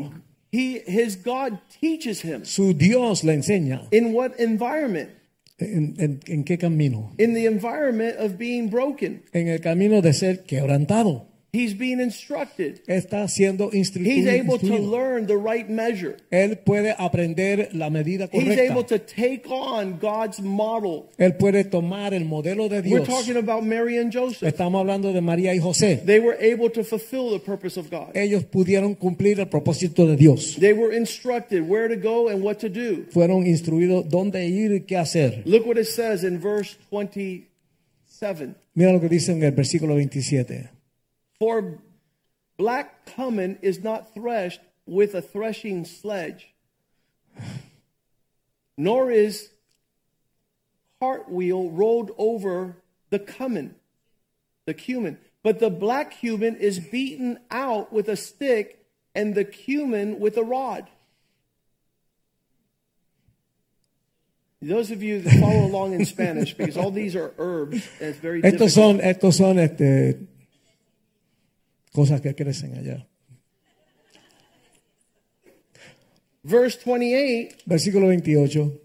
He, his God teaches him. Su Dios le enseña In what environment? en, en- en qué camino. In the environment of being broken. En el camino de ser quebrantado. He's being instructed. Está siendo instru- He's able to learn the right measure. Él puede aprender la medida correcta. He's able to take on God's model. Él puede tomar el modelo de Dios. We're talking about Mary and Joseph. Estamos hablando de María y José. They were able to fulfill the purpose of God. Ellos pudieron cumplir el propósito de Dios. They were instructed where to go and what to do. Fueron instruidos dónde ir y qué hacer. Look what it says in verse 27. Mira lo que dice en el versículo 27. For black cumin is not threshed with a threshing sledge, nor is cartwheel rolled over the cumin, the cumin, but the black cumin is beaten out with a stick and the cumin with a rod. Those of you that follow along in Spanish, because all these are herbs, and it's very Estos difficult. son, estos son este, cosas que crecen allá. Verse 28 Versículo 28.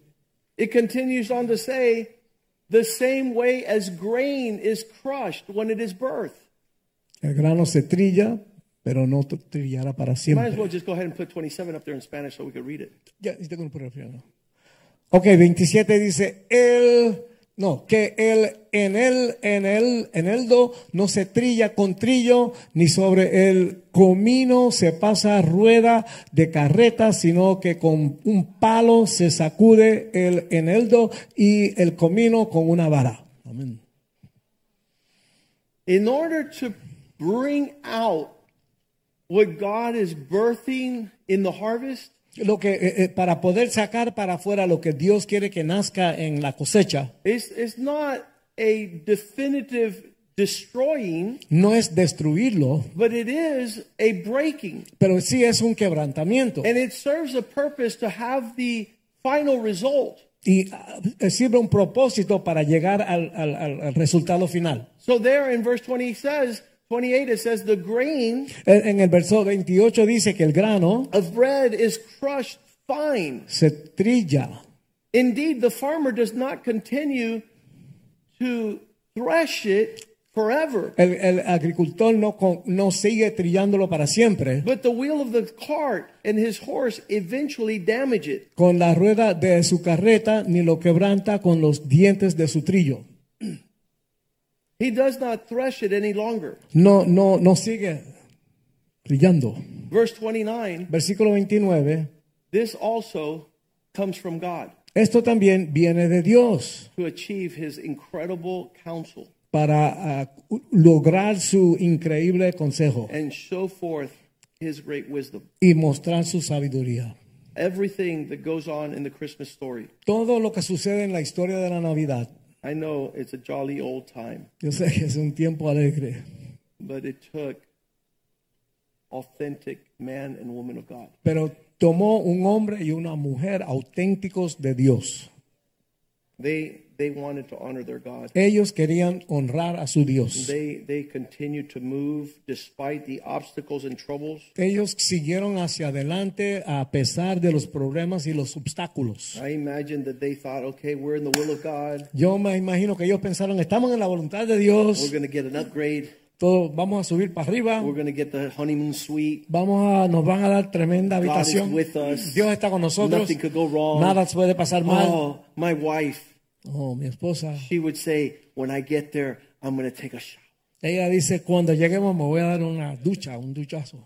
It continues on to say, the same way as grain is crushed when it is birthed. El grano se trilla, pero no trillará para Might as siempre. well just go ahead and put 27 up there in Spanish so we could read it. Ya, y tengo que poner freno. Ok, 27 dice, el, no, que el, en el, en el, en el do no se trilla con trillo, ni sobre el comino se pasa rueda de carreta, sino que con un palo se sacude el eneldo y el comino con una vara. In order to bring out what God is birthing in the harvest, Lo que, eh, eh, para poder sacar para afuera lo que Dios quiere que nazca en la cosecha, it's, it's not a definitive destroying, no es destruirlo, but it is a breaking. pero sí es un quebrantamiento. And it serves a purpose to have the final result. Y ah, sirve un propósito para llegar al, al- al- resultado final. So there in verse 20 it says, 28 it says the grain En en el verso 28 dice que el grano of bread is crushed fine. se trilla. Indeed, the farmer does not continue to thresh it forever. El, el agricultor no, no sigue trillándolo para siempre. But the wheel of the cart and his horse eventually damage it. Con la rueda de su carreta ni lo quebranta con los dientes de su trillo. He does not thresh it any longer. No, no, no sigue trillando. Verse 29 Versículo 29. this also comes from God Esto también viene de Dios to achieve his incredible counsel para ah, lograr su increíble consejo and show forth his great wisdom. y mostrar su sabiduría. Everything that goes on in the Christmas story. Todo lo que sucede en la historia de la Navidad, I know it's a jolly old time, yo sé que es un tiempo alegre, but it took authentic man and woman of God. pero tomó un hombre y una mujer auténticos de Dios. They they wanted to honor their God. Ellos querían honrar a su Dios. They they continued to move despite the obstacles and troubles. Ellos siguieron hacia adelante a pesar de los problemas y los obstáculos. I imagine that they thought, okay, we're in the will of God. Yo me imagino que ellos pensaron, estamos en la voluntad de Dios, We're going to get an upgrade. todos vamos a subir para arriba, We're going to get the honeymoon suite. vamos a, nos van a dar tremenda habitación. Dios está con nosotros. Nothing could go wrong. Nada puede pasar mal. Oh, my wife, Oh, mi esposa. she would say, when I get there, I'm going to take a shower. Ella dice, cuando lleguemos me voy a dar una ducha, un duchazo.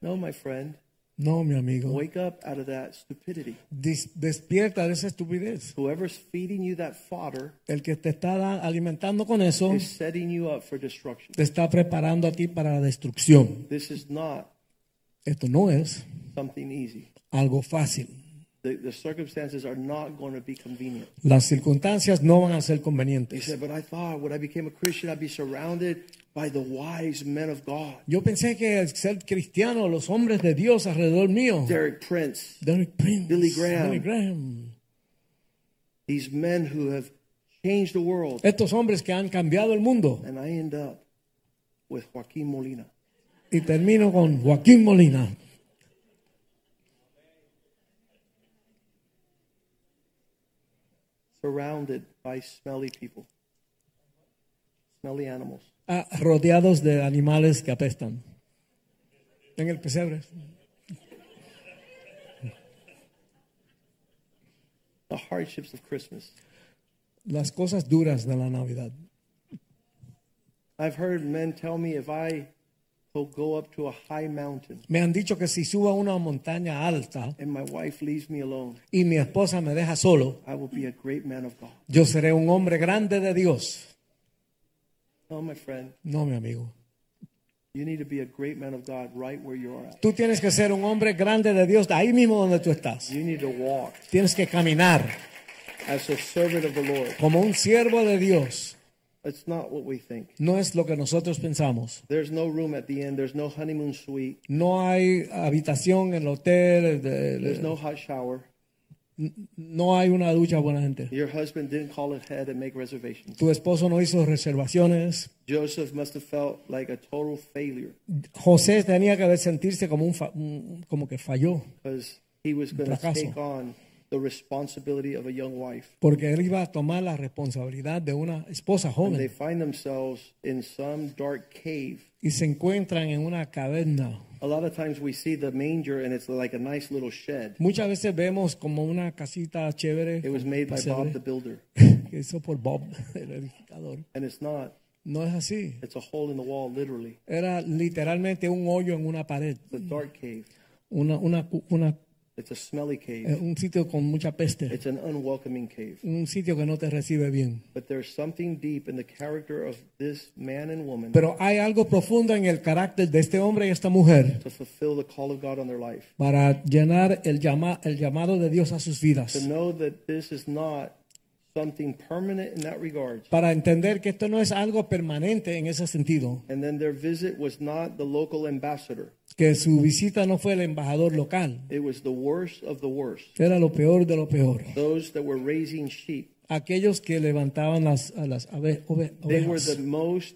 No, my friend, No, mi amigo. wake up out of that stupidity. Dis- despierta de esa estupidez. Whoever's feeding you that fodder El que te está alimentando con eso is setting you up for destruction. te está preparando a ti para la destrucción. This is not Esto no es something easy. algo fácil. The, the circumstances are not going to be convenient. Las circunstancias no van a ser He convenientes. said, but I thought when I became a Christian, I'd be surrounded by the wise men of God. Yo pensé que al ser cristiano, los hombres de Dios alrededor mío, Derek Prince, Derek Prince, Billy Graham. Billy Graham, these men who have changed the world. estos hombres que han cambiado el mundo. And I end up with Joaquin Molina. Y termino con Joaquín Molina, surrounded by smelly people, smelly animals. ah, rodeados de animales que apestan. En el pesebre. The hardships of Christmas. Las cosas duras de la Navidad. I've heard men tell me if I will go up to a high mountain Me han dicho que si subo a una montaña alta and my wife leaves me alone, y mi esposa me deja solo, I will be a great man of God. yo seré un hombre grande de Dios. No, my friend, No, mi amigo. you need to be a great man of God right where you are at. Tú tienes que ser un hombre grande de Dios ahí mismo donde tú estás. You need to walk Tienes que caminar as a servant of the Lord. como un siervo de Dios. It's not what we think. No es lo que nosotros pensamos. There's no room at the end. There's no honeymoon suite. No hay habitación en el hotel, de- There's no hot shower. no hay una ducha buena gente. Your husband didn't call ahead and make reservations. Tu esposo no hizo reservaciones. Joseph must have felt like a total failure José tenía que sentirse como un, como que falló, because he was going to take on the responsibility of a young wife. porque él iba a tomar la responsabilidad de una esposa And they joven find themselves in some dark cave. y se encuentran en una caverna. A lot of times we see the manger and it's like a nice little shed. Muchas veces vemos como una casita chévere It was made by Bob the Builder. que hizo por Bob, el edificador. And it's not. No es así. It's a hole in the wall, literally. Era literalmente un hoyo en una pared, It's a dark cave. una, una, una- It's a smelly cave. un sitio con mucha peste, It's an unwelcoming cave. un sitio que no te recibe bien. But there's something deep in the character of this man and woman Pero hay algo profundo en el carácter de este hombre y esta mujer to fulfill the call of God on their life. para llenar el, llama, el llamado de Dios a sus To vidas. know that this is not something permanent in that regard. para entender que esto no es algo permanente en ese sentido, And then their visit was not the local ambassador. Que su visita no fue el embajador local, It was the worst of the worst. era lo peor de lo peor. Those that were raising sheep. Aquellos que levantaban las, las ove- They were the most,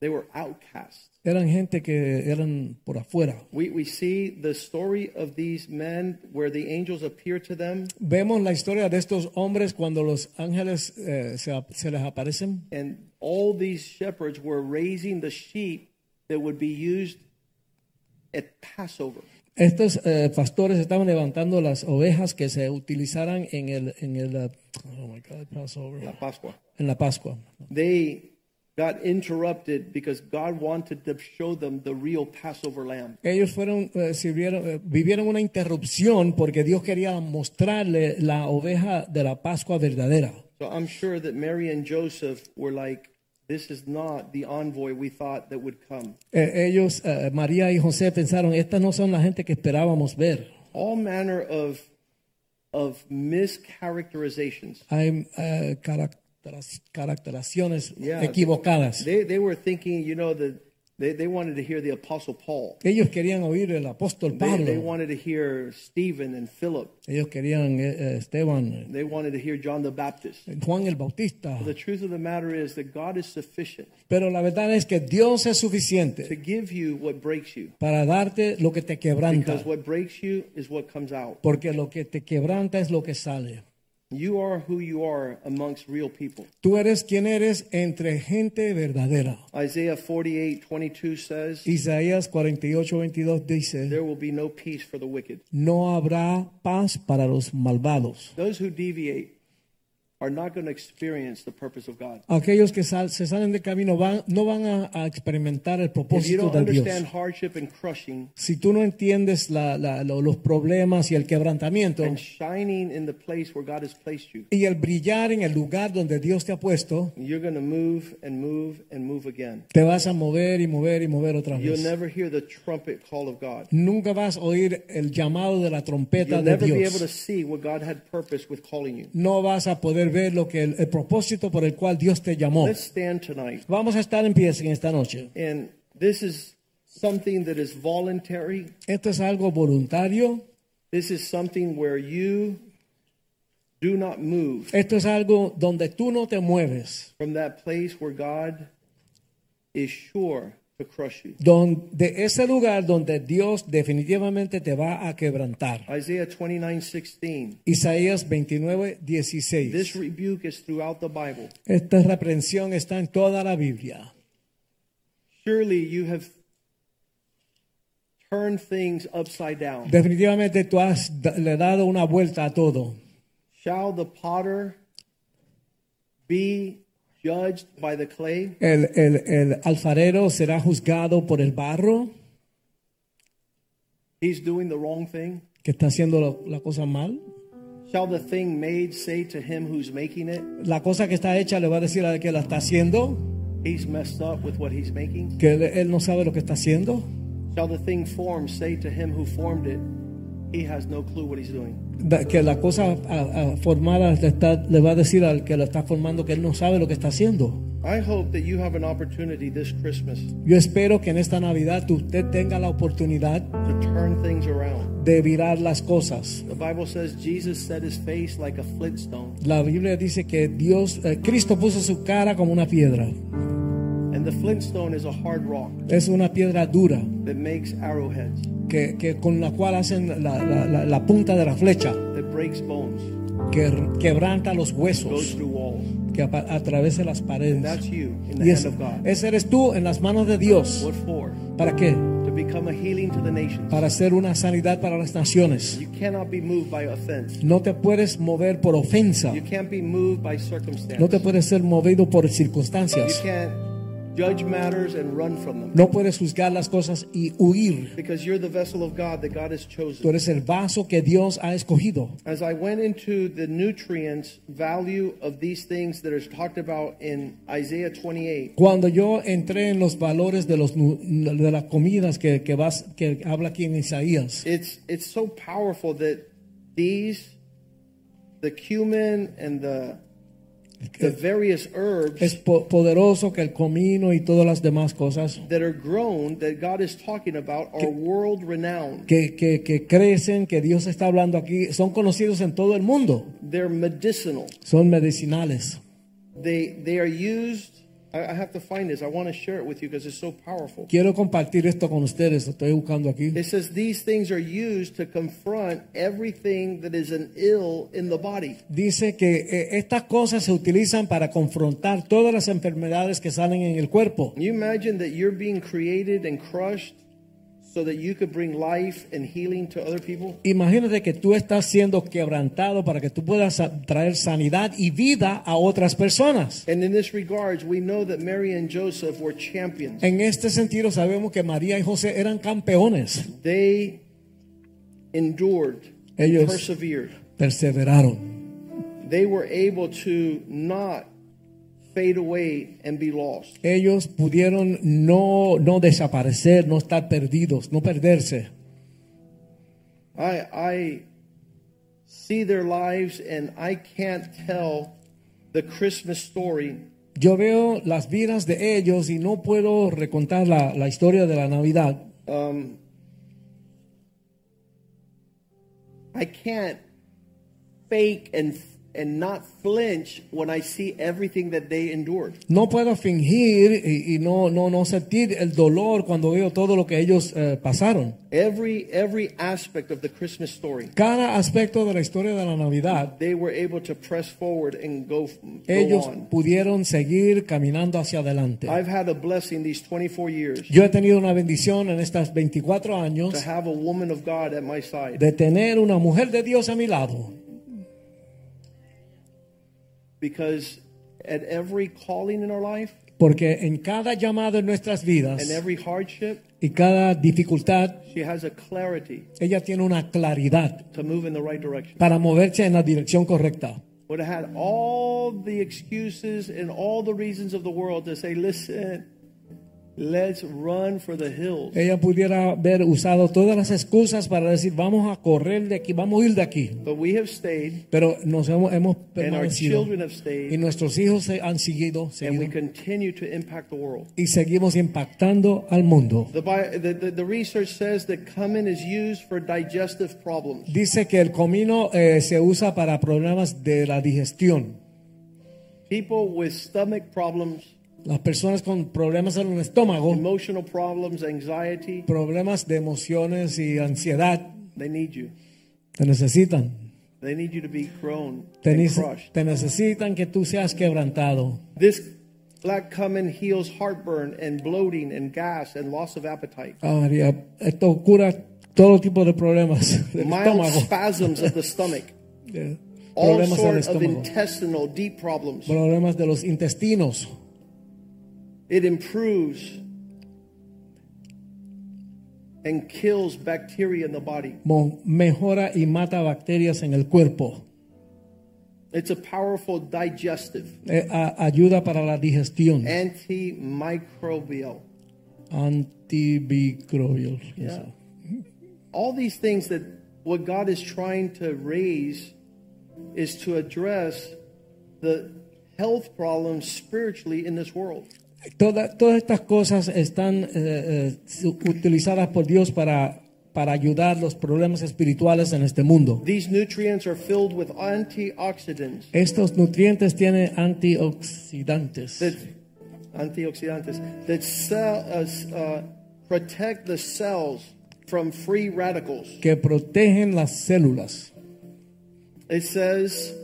they were outcasts. eran gente que eran por afuera. We, we see the story of these men where the angels appear to them Vemos la historia de estos hombres cuando los ángeles eh, se les aparecen and all these shepherds were raising the sheep that would be used at Passover. Estos eh, pastores estaban levantando las ovejas que se utilizaran en el en el uh, oh my God, Passover. La Pascua. en la Pascua. They got interrupted because God wanted to show them the real Passover lamb. Ellos fueron eh, sirvieron, eh, vivieron una interrupción porque Dios quería mostrarle la oveja de la Pascua verdadera. So I'm sure that Mary and Joseph were like, this is not the envoy we thought that would come. Eh, ellos, eh, María y José pensaron, estas no son la gente que esperábamos ver. All manner of of mischaracterizations. Hay eh, caracteras- caracterizaciones Yeah. equivocadas. They they were thinking, you know, that they, they wanted to hear the apostle Paul. Ellos querían oír el apóstol They, Pablo. they wanted to hear Stephen and Philip. Ellos querían eh, Esteban, They wanted to hear John the Baptist. eh, Juan el Bautista. The truth of the matter is that God is sufficient Pero la verdad es que Dios es suficiente. to give you what breaks you. para darte lo que te quebranta. Because what breaks you is what comes out. Porque lo que te quebranta es lo que sale. You are who you are amongst real people. Tú eres quien eres entre gente verdadera. Isaiah 48 22 says, Isaías 48, 22 dice, There will be no peace for the wicked. no habrá paz para los malvados. Those who deviate are not going to experience the purpose of God. Aquellos que sal- se salen de camino van, no van a, a experimentar el If you propósito don't de Dios. understand hardship and crushing Si tú no entiendes la- la- lo- los problemas y el quebrantamiento and shining in the place where God has placed you, y el brillar en el lugar donde Dios te ha puesto, you're going to move and move and move again. te vas a mover y mover y mover otra You'll vez. never hear the trumpet call of God. Nunca vas a oír el llamado de la trompeta You'll de never be able to Dios. see what God had purpose with calling you. No vas a poder ver lo que el, el propósito por el cual Dios te llamó. Let's stand tonight. Vamos a estar en pie en esta noche. And this is something that is voluntary. Esto es algo voluntario. This is something where you do not move Esto es algo donde tú no te mueves. from that place where God is sure to crush you. Don- de ese lugar donde Dios definitivamente te va a quebrantar. Isaiah 29 16. Isaías 29, This 16. rebuke is throughout the Bible. Esta reprensión está en toda la Biblia. Surely you have turned things upside down. Definitivamente tú has le dado una vuelta a todo. Shall the potter be judged by the clay? El, el- el alfarero será juzgado por el barro He's doing the wrong thing. que está haciendo lo- la cosa mal. Shall the thing made say to him who's making it, La cosa que está hecha le va a decir al que la está haciendo he's messed up with what he's making? que él, él no sabe lo que está haciendo. Shall the thing formed say to him who formed it, he has no clue what he's doing? Que la cosa a- a formada le, está- le va a decir al que la está formando que él no sabe lo que está haciendo. I hope that you have an opportunity this Christmas Yo espero que en esta Navidad usted tenga la oportunidad to turn things around. de virar las cosas. The Bible says Jesus set his face like a flintstone, La Biblia dice que Dios, eh, Cristo puso su cara como una piedra. The flintstone is a hard rock Es una piedra dura that makes arrowheads, que, que con la cual hacen la, la- la- la punta de la flecha, that breaks bones, que quebranta los goes huesos, through walls. que apa- atraviesa las paredes. That's you in the Y hand ese, of God. ese eres tú en las manos de Dios. What for? ¿Para qué? To become a healing to the nations. Para hacer una sanidad para las naciones. You cannot be moved by offense. No te puedes mover por ofensa. You can't be moved by circumstance. No te puedes ser movido por You circunstancias. can't judge matters and run from them. No puedes juzgar las cosas y huir. Because you're the vessel of God that God has chosen. Tú eres el vaso que Dios ha escogido. As I went into the nutrients value of these things that are talked about in Isaiah 28, Cuando yo entré en los valores de, los, de las comidas que, que, vas, que habla aquí en Isaías, it's it's so powerful that these the cumin and the the various herbs Es po- poderoso que el comino y todas las demás cosas that are grown that God is talking about are world renowned. que, que, que crecen, que Dios está hablando aquí, son conocidos en todo el mundo. They're medicinal. Son medicinales. They they are used. I, have to find this. I want to share it with you because it's so powerful. Quiero compartir esto con ustedes, lo estoy buscando aquí. It says these things are used to confront everything that is an ill in the body. Dice que eh, estas cosas se utilizan para confrontar todas las enfermedades que salen en el cuerpo. Can you imagine that you're being created and crushed so that you could bring life and healing to other people? Imagínate que tú estás siendo quebrantado para que tú puedas traer sanidad y vida a otras personas. And in this regards, we know that Mary and Joseph were champions. En este sentido sabemos que María y José eran campeones. They endured, Ellos- persevered. Perseveraron. They were able to not fade away and be lost. Ellos pudieron no, no desaparecer, no estar perdidos, no perderse. I I see their lives and I can't tell the Christmas story Yo veo las vidas de ellos y no puedo recontar la, la historia de la Navidad. um, I can't fake and and not flinch when I see everything that they endured. No puedo fingir y, y no, no, no sentir el dolor cuando veo todo lo que ellos eh, pasaron. Every every aspect of the Christmas story, Cada aspecto de la historia de la Navidad, they were able to press forward and go, go ellos on. pudieron seguir caminando hacia adelante. I've had a blessing these 24 years Yo he tenido una bendición en estos 24 to años have a woman of God at my side de tener una mujer de Dios a mi lado. Because at every calling in our life Porque en cada llamado en nuestras vidas and every hardship, y cada dificultad, she has a clarity ella tiene una claridad to move in the right direction. para moverse en la dirección correcta. Would have had all the excuses and all the reasons of the world to say, listen, let's run for the hills. Ella pudiera haber usado todas las excusas para decir, vamos a correr de aquí, vamos a ir de aquí. But we have stayed, Pero nos hemos, hemos and our permanecido children have y stayed, nuestros hijos se han seguido, and we continue to impact the world. y seguimos impactando al mundo. The, Bi- the, the, the research says that cumin is used for digestive problems. Dice que el comino eh, se usa para problemas de la digestión. People with stomach problems, Las personas con problemas en el estómago, emotional problems, anxiety, problemas de emociones y ansiedad, they need you. te necesitan. They need you to be grown Te, and nece- crushed. te necesitan que tú seas quebrantado. This black cumin heals heartburn and bloating and gas and loss of appetite. Ah, María, esto cura todo tipo de problemas del Mild estómago. spasms of the stomach. All Problemas del sort of intestinal deep problems. Problemas de los intestinos. It improves and kills bacteria in the body. Mejora y mata bacterias en el cuerpo. It's a powerful digestive, Eh, a- ayuda para la digestión. antimicrobial. Antimicrobial. Yeah. All these things that what God is trying to raise is to address the health problems spiritually in this world. Toda- todas estas cosas están eh, eh, utilizadas por Dios para, para ayudar los problemas espirituales en este mundo. These nutrients are filled with antioxidants Estos nutrientes tienen antioxidantes that cell, uh, uh, protect the cells from free radicals. que protegen las células. It says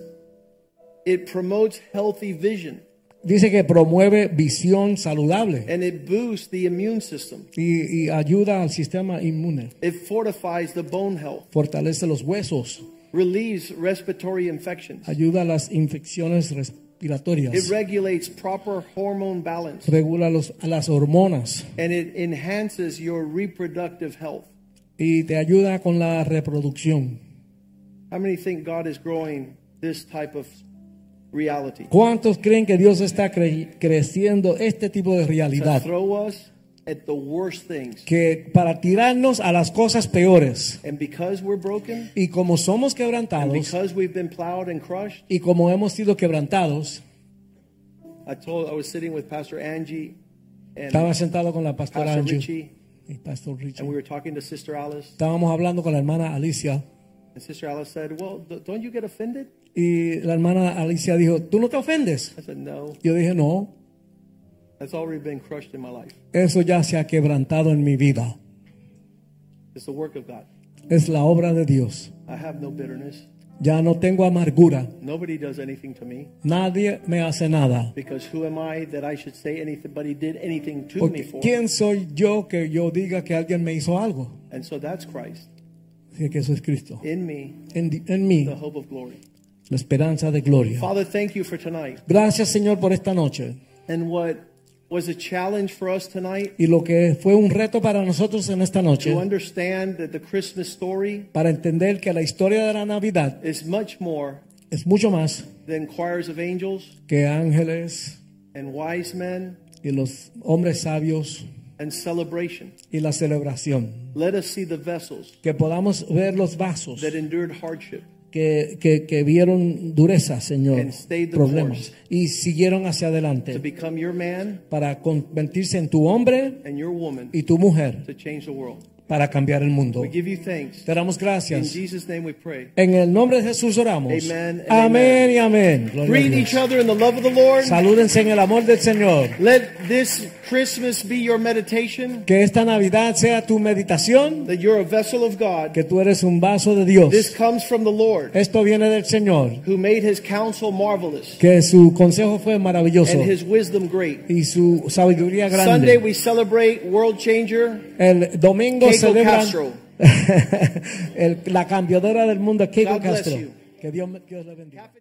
it promotes healthy vision Dice que promueve visión saludable and it boosts the immune system. y, y ayuda al sistema inmune. It fortifies the bone health, Fortalece los huesos, relieves respiratory infections. ayuda a las infecciones It regulates proper hormone balance regula los, las hormonas and it enhances your reproductive health. y te ayuda con la reproducción. How many think God is growing this type of reality? ¿Cuántos creen que Dios está cre- creciendo este tipo de realidad at the worst things. que para tirarnos a las cosas peores. And because we're broken, Y como somos and quebrantados because we've been plowed and crushed, y como hemos sido quebrantados, I told I was sitting with Pastor Angie and estaba sentado con la pastora Pastor Angie Richie, y pastor Richie. and we were talking to Sister Alice. Estábamos hablando con la hermana Alicia And Sister Alice said, "Well, don't you get offended?" Y la hermana Alicia dijo, ¿tú no te ofendes? I said, "No, Yo dije, no, that's already been crushed in my life. eso ya se ha quebrantado en mi vida. It's the work of God. Es la obra de Dios. I have no bitterness. Ya no tengo amargura. Nobody does anything to me Nadie me hace nada. because who am I that I should say He did anything to me for. ¿quién soy yo que yo diga que alguien me hizo algo? And so that's Christ Así que eso es Cristo. in me, En, en mí, the hope of glory. La esperanza de gloria. Father, thank you for tonight. Gracias Señor por esta noche. And what was a challenge for us tonight Y lo que fue un reto para nosotros en esta noche, to understand that the Christmas story para entender que la historia de la Navidad is much more es mucho más than choirs of angels que ángeles and wise men y los hombres sabios and celebration. y la celebración. Let us see the vessels Que podamos ver los vasos that endured hardship que, que, que vieron dureza, Señor, problemas, y siguieron hacia adelante para convertirse en tu hombre y tu mujer para cambiar el mundo. Te damos In gracias. Jesus' name we pray. En el nombre de Jesús oramos. Amen Amén y amén. Salúdense en el amor del Señor. Let this Christmas be your meditation Que esta Navidad sea tu meditación, that you're a vessel of God. que tú eres un vaso de Dios. This comes from the Lord Esto viene del Señor, who made his counsel marvelous que su consejo fue maravilloso and his wisdom great. y su sabiduría Sunday grande. we celebrate World Changer. El domingo celebran Castro. el- la cambiadora del mundo, Keiko God bless Castro. Que Dios, Dios le bendiga.